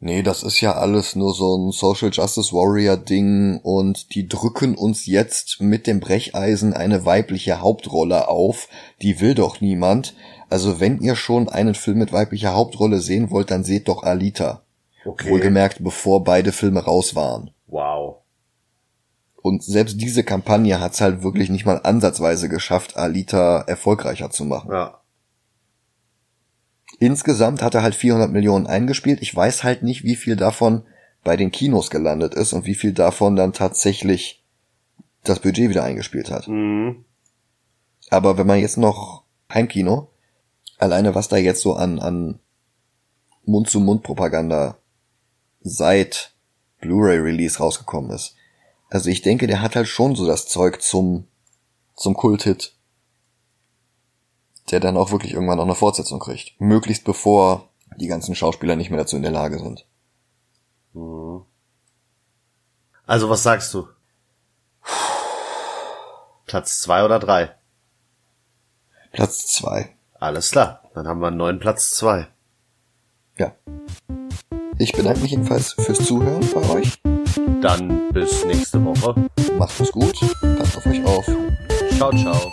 Speaker 1: nee, das ist ja alles nur so ein Social Justice Warrior Ding und die drücken uns jetzt mit dem Brecheisen eine weibliche Hauptrolle auf, die will doch niemand. Also wenn ihr schon einen Film mit weiblicher Hauptrolle sehen wollt, dann seht doch Alita.
Speaker 2: Okay.
Speaker 1: Wohlgemerkt, bevor beide Filme raus waren. Und selbst diese Kampagne hat's halt wirklich nicht mal ansatzweise geschafft, Alita erfolgreicher zu machen.
Speaker 2: Ja.
Speaker 1: Insgesamt hat er halt 400 Millionen eingespielt. Ich weiß halt nicht, wie viel davon bei den Kinos gelandet ist und wie viel davon dann tatsächlich das Budget wieder eingespielt hat.
Speaker 2: Mhm.
Speaker 1: Aber wenn man jetzt noch Heimkino, alleine was da jetzt so an, an Mund-zu-Mund-Propaganda seit Blu-ray-Release rausgekommen ist. Also ich denke, der hat halt schon so das Zeug zum, zum Kult-Hit. Der dann auch wirklich irgendwann noch eine Fortsetzung kriegt. Möglichst bevor die ganzen Schauspieler nicht mehr dazu in der Lage sind.
Speaker 2: Also was sagst du? Platz zwei oder drei?
Speaker 1: Platz zwei.
Speaker 2: Alles klar. Dann haben wir einen neuen Platz zwei.
Speaker 1: Ja. Ich bedanke mich jedenfalls fürs Zuhören bei euch.
Speaker 2: Dann bis nächste Woche.
Speaker 1: Macht es gut. Passt auf euch auf.
Speaker 2: Ciao, ciao.